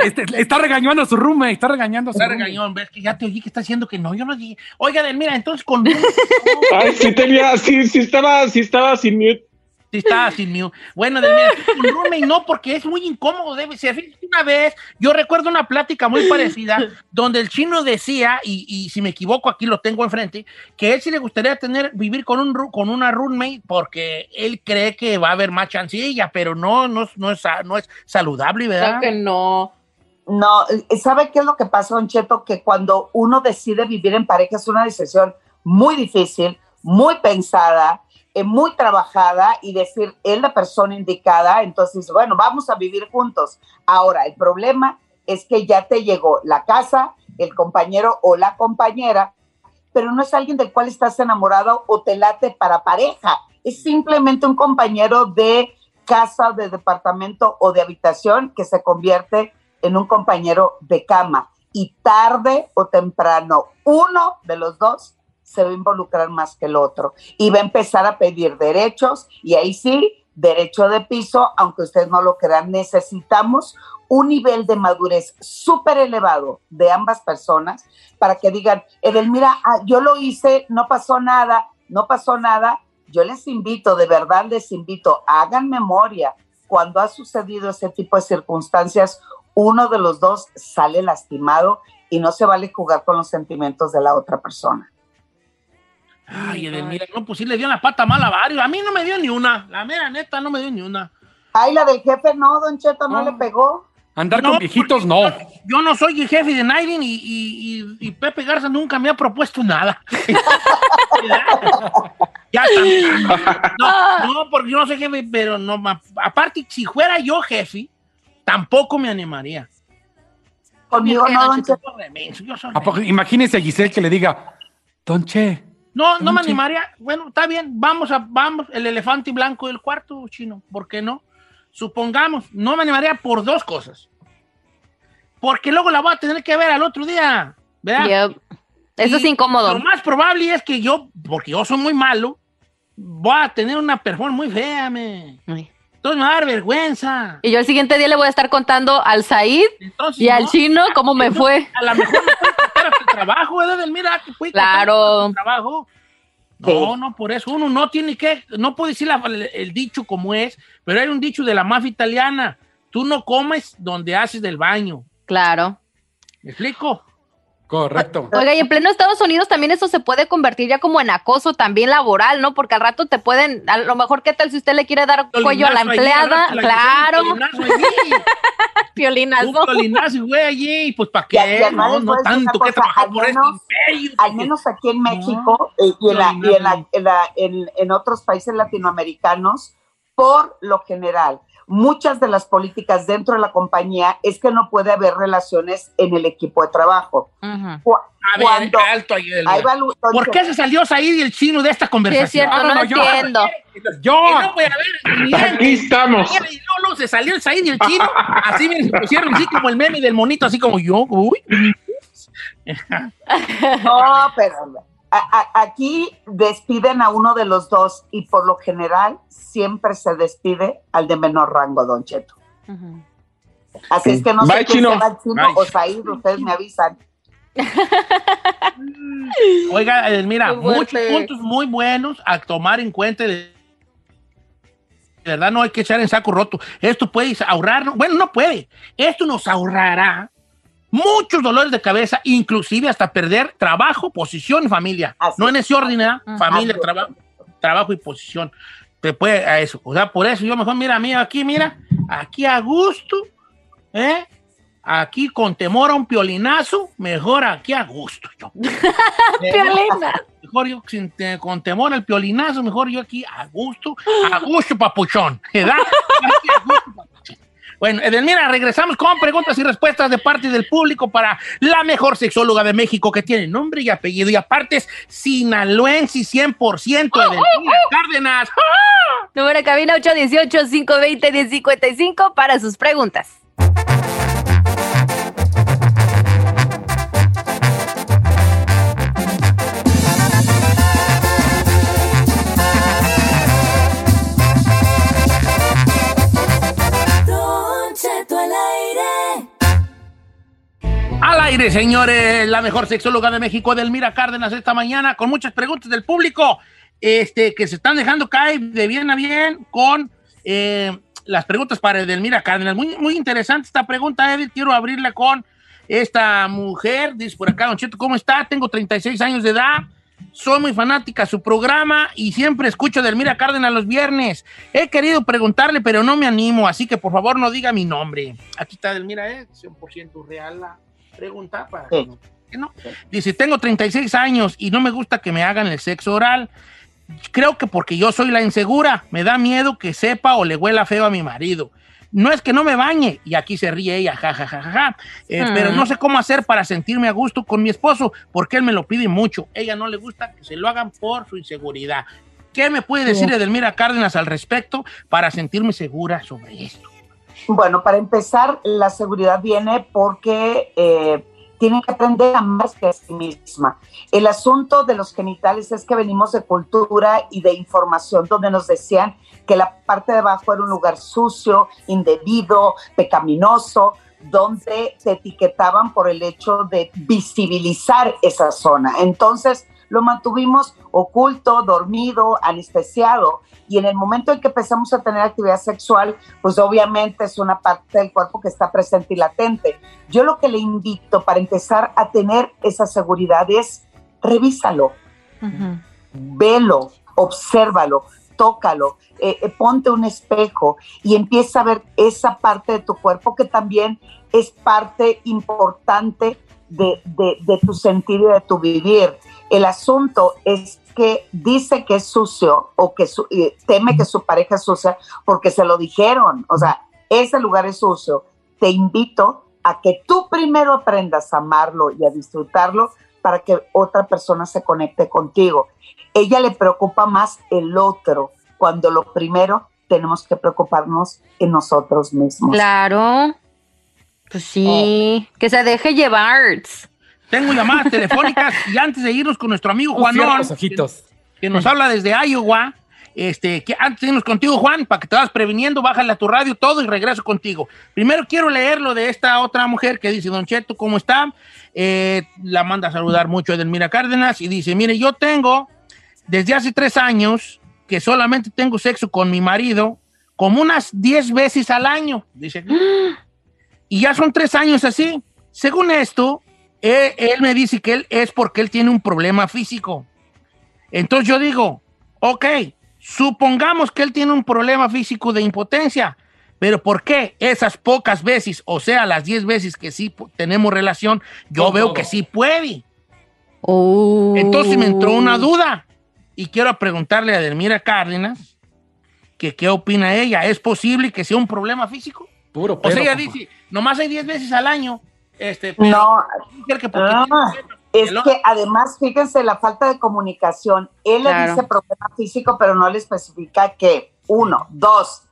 Este, está regañando a su roommate, está regañando a su Está regañón, ves que ya te oí que está diciendo que no, yo no dije. Oiga, mira, entonces con. Ay, sí tenía, sí, sí estaba, sí estaba sin mute. Sí, estaba sin mute. Bueno, con roommate no, porque es muy incómodo, debe ser. Una vez, yo recuerdo una plática muy parecida, donde el chino decía, y, y, si me equivoco, aquí lo tengo enfrente, que él sí le gustaría tener, vivir con, un, con una roommate, porque él cree que va a haber más chancilla, pero no, no, no, es, no es saludable, ¿verdad? Creo que no. No, ¿sabe qué es lo que pasa, Don Cheto? Que cuando uno decide vivir en pareja es una decisión muy difícil, muy pensada, eh, muy trabajada y decir, es la persona indicada, entonces, bueno, vamos a vivir juntos. Ahora, el problema es que ya te llegó la casa, el compañero o la compañera, pero no es alguien del cual estás enamorado o te late para pareja, es simplemente un compañero de casa, de departamento o de habitación que se convierte en un compañero de cama y tarde o temprano uno de los dos se va a involucrar más que el otro y va a empezar a pedir derechos y ahí sí, derecho de piso, aunque ustedes no lo crean, necesitamos un nivel de madurez súper elevado de ambas personas para que digan, Edelmira, ah, yo lo hice, no pasó nada, no pasó nada. Yo les invito, de verdad les invito, hagan memoria cuando ha sucedido ese tipo de circunstancias uno de los dos sale lastimado y no se vale jugar con los sentimientos de la otra persona. Ay, Edelmira, no, pues sí le dio la pata mala a varios. A mí no me dio ni una. La mera neta no me dio ni una. Ay, la del jefe no, Don Cheto, no, le pegó. Andar con viejitos no. Yo, no soy el jefe de Nairin y, Pepe Garza nunca me ha propuesto nada. ya está. No, no, porque yo no soy jefe, pero no. Aparte, si fuera yo jefe, tampoco me animaría. Conmigo no, Don Che. Imagínese a Giselle que le diga, Don Che. No, no me animaría. Bueno, está bien, vamos a, vamos, el elefante blanco del cuarto, chino, ¿por qué no? Supongamos, no me animaría por dos cosas. Porque luego la voy a tener que ver al otro día, ¿verdad? Eso es incómodo. Lo más probable es que yo, porque yo soy muy malo, voy a tener una performance muy fea, me. Entonces me va a dar vergüenza. Y yo el siguiente día le voy a estar contando al Said y al chino cómo me fue. A lo mejor me puede contar el trabajo, ¿verdad? Mira, que fue claro. el trabajo. No, no, por eso uno no tiene que, no puede decir el, dicho como es, pero hay un dicho de la mafia italiana. Tú no comes donde haces del baño. Claro. ¿Me explico? Correcto. Oiga, y en pleno Estados Unidos también eso se puede convertir ya como en acoso también laboral, ¿no? Porque al rato te pueden, a lo mejor, ¿qué tal si usted le quiere dar cuello a la empleada? claro. Piolinazo. Piolinazo, güey, allí, pues ¿para qué? no, no tanto que trabajar por este imperio. Al menos aquí en México y, en, la, y en, la, en, la, en otros países latinoamericanos, por lo general, muchas de las políticas dentro de la compañía es que no puede haber relaciones en el equipo de trabajo. A ver, alto ahí, ¿Por qué se salió y el chino de esta conversación? es cierto, no, entiendo. Yo, no voy a ver. Aquí estamos. No, no, se salió el Said y el chino. Así me pusieron así como el meme del monito, así como yo. Uy. no, pero aquí despiden a uno de los dos y por lo general siempre se despide al de menor rango, Don Cheto. Así es que no sé quién chino. chino o Said, ustedes me avisan. Oiga, mira, muchos puntos muy buenos a tomar en cuenta de, verdad no hay que echar en saco roto. Esto puede ahorrar, bueno, no puede. Esto nos ahorrará muchos dolores de cabeza, inclusive hasta perder trabajo, posición y familia. no en ese orden, ¿eh? familia, trabajo, trabajo y posición. Te puede a eso. O sea, por eso yo mejor, mira, mira, aquí, mira, aquí a gusto, ¿eh? Aquí con temor a un piolinazo, mejor aquí a gusto. Yo. Mejor yo con temor al piolinazo, mejor yo aquí a gusto, a gusto papuchón. ¿verdad? Aquí a gusto papuchón. Bueno, Edelmira, regresamos con preguntas y respuestas de parte del público para la mejor sexóloga de México que tiene nombre y apellido y aparte es sinaloense 100% Edelmira Cárdenas. Número de cabina 818-520-1055 para sus preguntas. Aire, señores, la mejor sexóloga de México, Edelmira Cárdenas, esta mañana, con muchas preguntas del público, este, que se están dejando caer de bien a bien con eh, las preguntas para Edelmira Cárdenas. Muy, muy interesante esta pregunta, Edith. Quiero abrirla con esta mujer. Dice por acá, Don Cheto, ¿cómo está? Tengo 36 años de edad. Soy muy fanática de su programa y siempre escucho a Edelmira Cárdenas los viernes. He querido preguntarle, pero no me animo, así que por favor no diga mi nombre. Aquí está Edelmira, ¿eh? 100% real la pregunta para que no. Dice, tengo 36 años y no me gusta que me hagan el sexo oral. Creo que porque yo soy la insegura, me da miedo que sepa o le huela feo a mi marido. No es que no me bañe, y aquí se ríe ella, jajajaja, ja, ja, ja, eh, Hmm. pero no sé cómo hacer para sentirme a gusto con mi esposo, porque él me lo pide mucho. Ella no le gusta que se lo hagan por su inseguridad. ¿Qué me puede decir. Edelmira Cárdenas al respecto para sentirme segura sobre esto? Bueno, para empezar, la seguridad viene porque eh, tienen que aprender a amarse a sí misma. El asunto de los genitales es que venimos de cultura y de información donde nos decían que la parte de abajo era un lugar sucio, indebido, pecaminoso, donde te etiquetaban por el hecho de visibilizar esa zona. Entonces, lo mantuvimos oculto, dormido, anestesiado. Y en el momento en que empezamos a tener actividad sexual, pues obviamente es una parte del cuerpo que está presente y latente. Yo lo que le invito para empezar a tener esa seguridad es revísalo, velo, obsérvalo, tócalo, eh, eh, ponte un espejo y empieza a ver esa parte de tu cuerpo que también es parte importante de, de- de tu sentir y de tu vivir. El asunto es que dice que es sucio o que su- eh, teme que su pareja es sucia porque se lo dijeron. O sea, ese lugar es sucio. Te invito a que tú primero aprendas a amarlo y a disfrutarlo para que otra persona se conecte contigo. Ella le preocupa más el otro cuando lo primero tenemos que preocuparnos en nosotros mismos. Claro. Pues sí. Que se deje llevar. Tengo llamadas telefónicas y antes de irnos con nuestro amigo cierra Juanón, los ojitos. que, que nos habla desde Iowa, este, que antes de irnos contigo, Juan, para que te vas previniendo, bájale a tu radio todo y regreso contigo. Primero quiero leer lo de esta otra mujer que dice, Don Cheto, ¿cómo está? Eh, la manda a saludar mucho Edelmira Cárdenas y dice, mire, yo tengo desde hace tres años que solamente tengo sexo con mi marido como unas 10 veces al año, dice. Y ya son tres años así. Según esto, él, él me dice que él es porque él tiene un problema físico. Entonces yo digo, ok, supongamos que él tiene un problema físico de impotencia, pero ¿por qué esas pocas veces, o sea, las 10 veces que sí tenemos relación, yo veo que sí puede? Oh. Entonces me entró una duda y quiero preguntarle a Delmira Cárdenas que qué opina ella. ¿Es posible que sea un problema físico? Puro O sea, ella compa. dice, nomás hay 10 veces al año. Este, pero No, que Ah, es que además, fíjense la falta de comunicación. Él Claro. le dice problema físico, pero no le especifica qué. Uno, dos.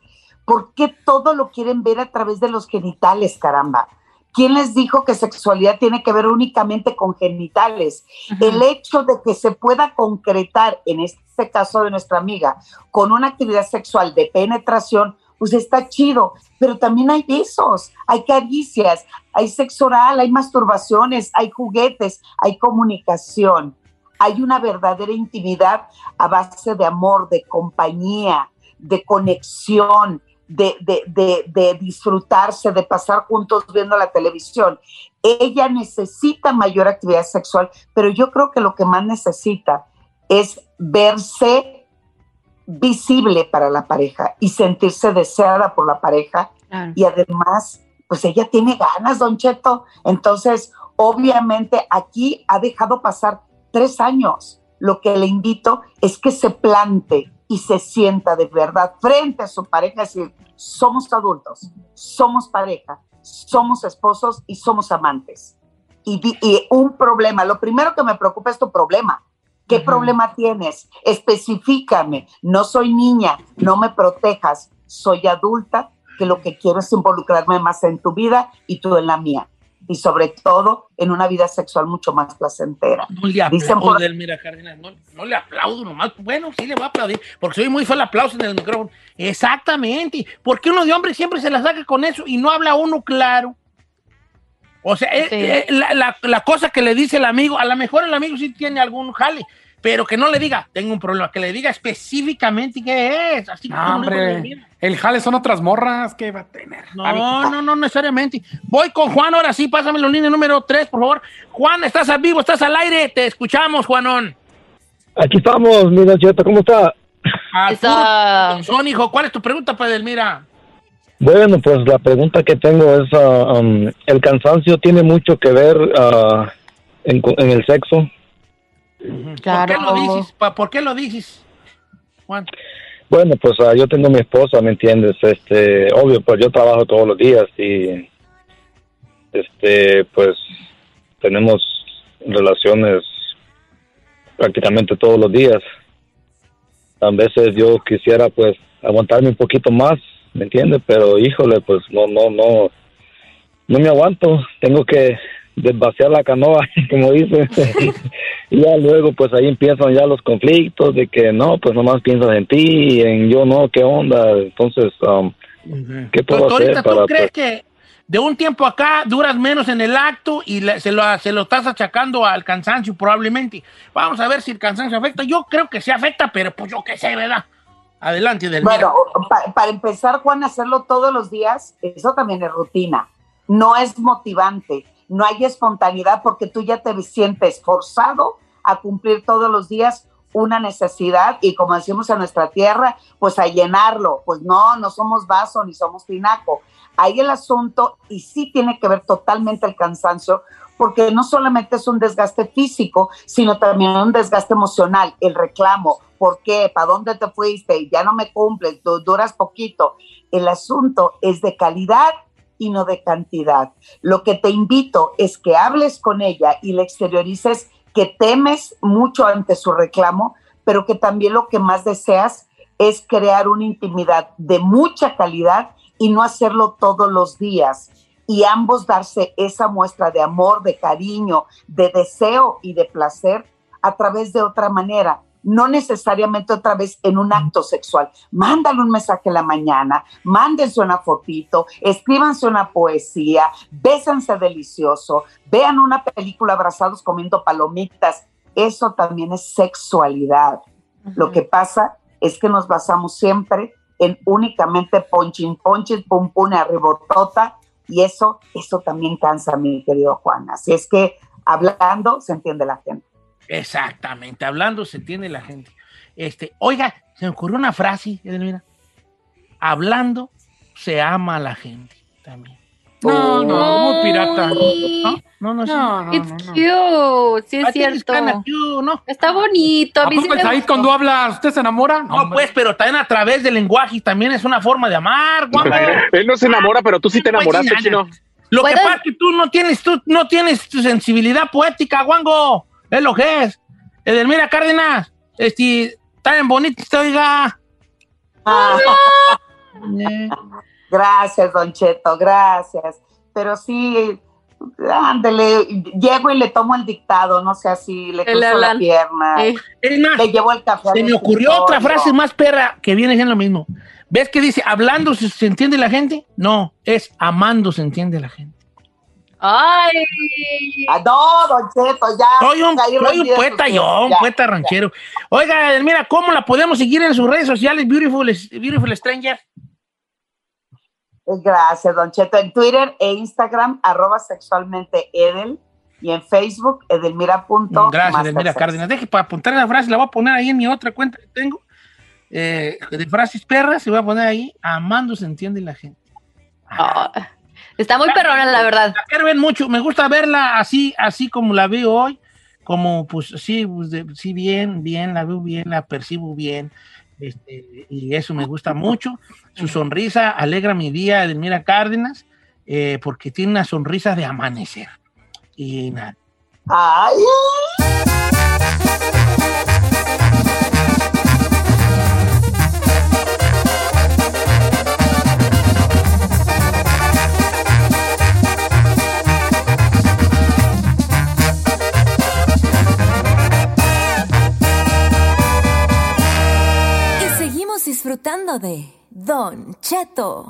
¿Por qué todo lo quieren ver a través de los genitales, caramba? ¿Quién les dijo que sexualidad tiene que ver únicamente con genitales? El hecho de que se pueda concretar, en este caso de nuestra amiga, con una actividad sexual de penetración, pues está chido, pero también hay besos, hay caricias, hay sexo oral, hay masturbaciones, hay juguetes, hay comunicación, hay una verdadera intimidad a base de amor, de compañía, de conexión, de, de, de, de disfrutarse, de pasar juntos viendo la televisión. Ella necesita mayor actividad sexual, pero yo creo que lo que más necesita es verse visible para la pareja y sentirse deseada por la pareja Claro. y además, pues ella tiene ganas, don Cheto. Entonces, obviamente aquí ha dejado pasar tres años. Lo que le invito es que se plante y se sienta de verdad frente a su pareja, decir, somos adultos, somos pareja, somos esposos y somos amantes. Y, y un problema, lo primero que me preocupa es tu problema. ¿Qué problema tienes? Especifícame. No soy niña, no me protejas. Soy adulta, que lo que quiero es involucrarme más en tu vida y tú en la mía y sobre todo en una vida sexual mucho más placentera. No le aplaudo, mira, Cárdenas, no, le aplaudo nomás. Bueno, sí le voy a aplaudir, porque soy muy fue el aplauso en el micrófono. Exactamente. porque uno de hombre siempre se la saca con eso y no habla uno claro? O sea, eh, eh, la, la, cosa que le dice el amigo, a lo mejor el amigo sí tiene algún jale, pero que no le diga, tengo un problema, que le diga específicamente qué es. Así no, hombre, el jale son otras morras que va a tener. No, no, no necesariamente. Voy con Juan, ahora sí, pásame la línea número 3, por favor. Juan, estás al vivo, estás al aire, te escuchamos, Juanón. Aquí estamos, mi Cheto, ¿cómo está? Son, hijo, ¿cuál es tu pregunta, para Mira. Bueno, pues la pregunta que tengo es, ah, um, ¿el cansancio tiene mucho que ver uh, en, en el sexo? ¿Por qué lo dices? ¿Por qué lo dices, Juan? Bueno, pues ah, yo tengo mi esposa, ¿me entiendes? Este, obvio, pues yo trabajo todos los días y este, pues tenemos relaciones prácticamente todos los días. A veces yo quisiera pues aguantarme un poquito más, ¿me entiendes? Pero híjole, pues no, no, no, no me aguanto. Tengo que desvaciar la canoa, como dice. y ya luego, pues ahí empiezan ya los conflictos de que no, pues nomás piensas en ti, y en yo no, qué onda. Entonces, um, ¿qué puedo hacer para, ¿tú crees pues que de un tiempo acá duras menos en el acto y se, lo, se lo estás achacando al cansancio probablemente? Vamos a ver si el cansancio afecta. Yo creo que sí afecta, pero pues yo qué sé, ¿verdad? Adelante, del Bueno, para empezar, Juan, hacerlo todos los días, eso también es rutina. No es motivante no hay espontaneidad porque tú ya te sientes forzado a cumplir todos los días una necesidad y como decimos en nuestra tierra, pues a llenarlo. Pues no, no somos vaso ni somos tinaco. Ahí el asunto y sí tiene que ver totalmente el cansancio porque no solamente es un desgaste físico, sino también un desgaste emocional, el reclamo, ¿por qué? ¿Para dónde te fuiste? Ya no me cumples, duras poquito. El asunto es de calidad y no de cantidad. Lo que te invito es que hables con ella y le exteriorices que temes mucho ante su reclamo, pero que también lo que más deseas es crear una intimidad de mucha calidad y no hacerlo todos los días. Y ambos darse esa muestra de amor, de cariño, de deseo y de placer a través de otra manera no necesariamente otra vez en un acto sexual. Mándale un mensaje en la mañana, mándense una fotito, escríbanse una poesía, bésense delicioso, vean una película abrazados comiendo palomitas. Eso también es sexualidad. Lo que pasa es que nos basamos siempre en únicamente ponchin, ponchin, pum, pum, arribotota, y eso, eso también cansa, mi querido Juan. Así es que hablando se entiende la gente. Exactamente, hablando se entiende la gente. Este, oiga, se me ocurrió una frase, Edelmira. Hablando se ama a la gente también. No, no, como pirata. No, no, no. no, It's cute, sí es cierto. ¿no? Está bonito. A mí sí ahí cuando habla, ¿usted se enamora? No, pues, pero también a través del lenguaje también es una forma de amar, guapo. Él no se enamora, pero tú sí te enamoraste, chino. Lo que pasa es que tú no tienes, tú no tienes tu sensibilidad poética, guango. Es lo que es. Edelmira Cárdenas, este, está bien bonito, oiga. Gracias, Don Cheto, gracias. Pero sí, ándele, llego y le tomo el dictado, no sé si le cruzo la pierna. Eh. le llevo el café. Se me ocurrió otra frase más perra que viene siendo lo mismo. ¿Ves que dice, hablando se entiende la gente? No, es amando se entiende la gente. Ay. Ah, no, Don Cheto, ya. Soy un, soy un poeta yo, un poeta ranchero. Oiga, mira, ¿cómo la podemos seguir en sus redes sociales, Beautiful, Beautiful Stranger? Gracias, Don Cheto. En Twitter e Instagram, arroba sexualmente Edel. Y en Facebook, edelmira. Gracias, Edelmira Cárdenas. Deje para apuntar la frase, la voy a poner ahí en mi otra cuenta que tengo. Eh, de frases perras, se voy a poner ahí. Amando se entiende la gente. Ah. Está muy perrona, la verdad. La quiero ver mucho. Me gusta verla así, así como la veo hoy. Como, pues, sí, pues, sí, bien, bien, la veo bien, la percibo bien. Este, y eso me gusta mucho. Su sonrisa alegra mi día, Edelmira Cárdenas, eh, porque tiene una sonrisa de amanecer. Y nada. ¡Ay! Disfrutando de Don Cheto.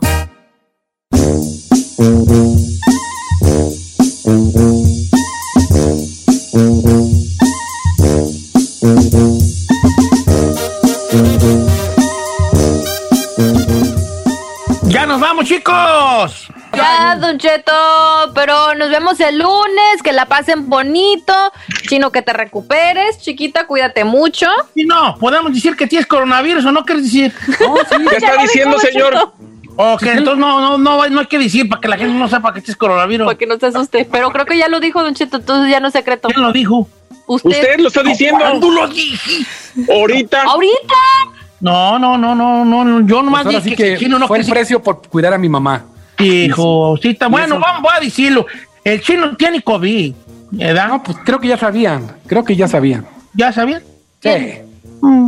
¡Ya nos vamos, chicos! Ya, Don Cheto, pero nos vemos el lunes, que la pasen bonito, chino, que te recuperes, chiquita, cuídate mucho. Y no, podemos decir que tienes coronavirus o no quieres decir. ¿Qué está diciendo, señor? Ok, entonces no, no, no, no hay que decir para que la gente no sepa que tienes coronavirus. Para que no se asuste, pero creo que ya lo dijo Don Cheto, entonces ya no es secreto. ¿Quién lo dijo? Usted. Usted lo está diciendo. ¿Cuándo lo dije? Ahorita. ¿Ahorita? No, no, no, no, no, yo nomás Pues dije sí que, que no fue el precio por cuidar a mi mamá. Hijo, sí, está bueno, vamos, voy a decirlo. El chino tiene COVID, ¿verdad? No, pues creo que ya sabían. Creo que ya sabían. ¿Ya sabían? Sí.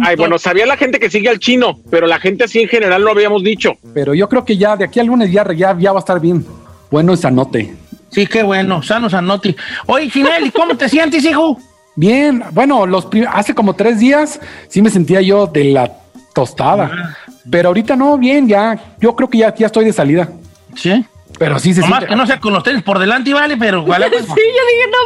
Ay, bueno, sabía la gente que sigue al chino, pero la gente así en general lo habíamos dicho. Pero yo creo que ya de aquí al lunes ya, ya, ya va a estar bien. Bueno, esa note. Sí, qué bueno, sano Sanotti. Oye, Chinelli, ¿cómo te sientes, hijo? Bien, bueno, los hace como tres días sí me sentía yo de la tostada. Pero ahorita no, bien, ya. Yo creo que ya, ya estoy de salida. Sí. Pero sí se Nomás siente. que no sea con los tenis por delante, vale, pero vale. Pues, Sí, yo dije, no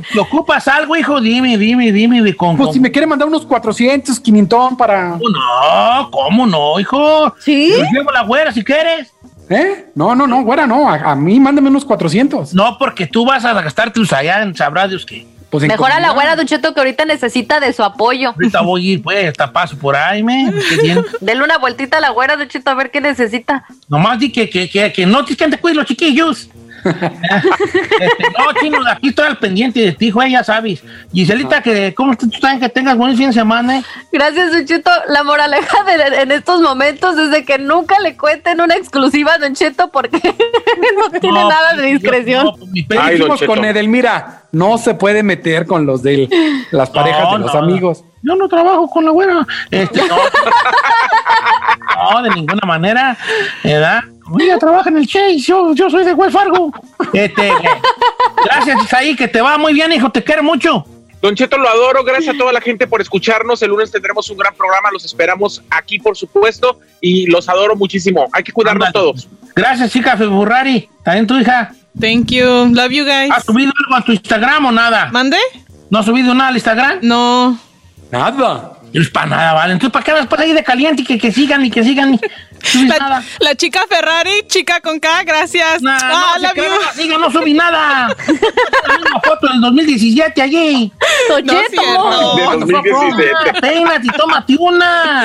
manches, yo... ¿Te ocupas algo, hijo? Dime, dime, dime. de Con, Pues con- si me quiere mandar unos 400, 500 para... No, ¿cómo no, hijo? ¿Sí? Te llevo la güera si quieres. ¿Eh? No, no, no, güera, no. A, a mí mándame unos 400. No, porque tú vas a gastar tus allá en sabrá Dios qué. Pues Mejor a la güera, Don Cheto, que ahorita necesita de su apoyo. Ahorita voy a ir, pues, hasta paso por ahí, me. Denle una vueltita a la güera, Don Cheto, a ver qué necesita. Nomás di que, que, que, que no te te cuiden los chiquillos. Este, no, chino, aquí estoy al pendiente de ti, güey, ya sabes. Giselita, que, ¿cómo estás? tú también que tengas buen fin de semana? eh? Gracias, Don Cheto. La moraleja de, en estos momentos es de que nunca le cuenten una exclusiva a Don Cheto porque no tiene No, nada de yo- discreción. no, pues, Ay, con Edelmira, no se puede meter con los de las parejas No, de los no, amigos. Yo no trabajo con la güera. Este, no. No, de ninguna manera, ¿verdad? Ella trabaja en el Chase, yo, yo soy de Wells Fargo. Este, gracias, Isaí, que te va muy bien, hijo, te quiero mucho. Don Cheto, lo adoro. Gracias a toda la gente por escucharnos. El lunes tendremos un gran programa. Los esperamos aquí, por supuesto. Y los adoro muchísimo. Hay que cuidarnos todos. Gracias, chica Ferrari. También tu hija. Thank you. Love you guys. ¿Has subido algo a tu Instagram o nada? ¿Mande? ¿No has subido nada al Instagram? No. Nada. No es para nada, ¿vale? Entonces, ¿para qué vas por ahí de caliente y que, que sigan y que sigan? La, la chica Ferrari, chica con K, gracias. Nah, Ah, no, la sigan, no subí nada. la misma foto del 2017 allí. No es Cheto. cierto. De 2017. Peínate y tómate una.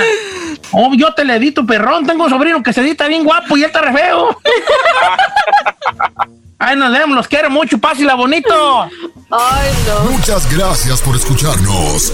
Oh, yo te le edito, perrón. Tengo un sobrino que se edita bien guapo y él está re feo. Ay, nos vemos, los quiero mucho. Pásela bonito. Ay, no. Muchas gracias por escucharnos.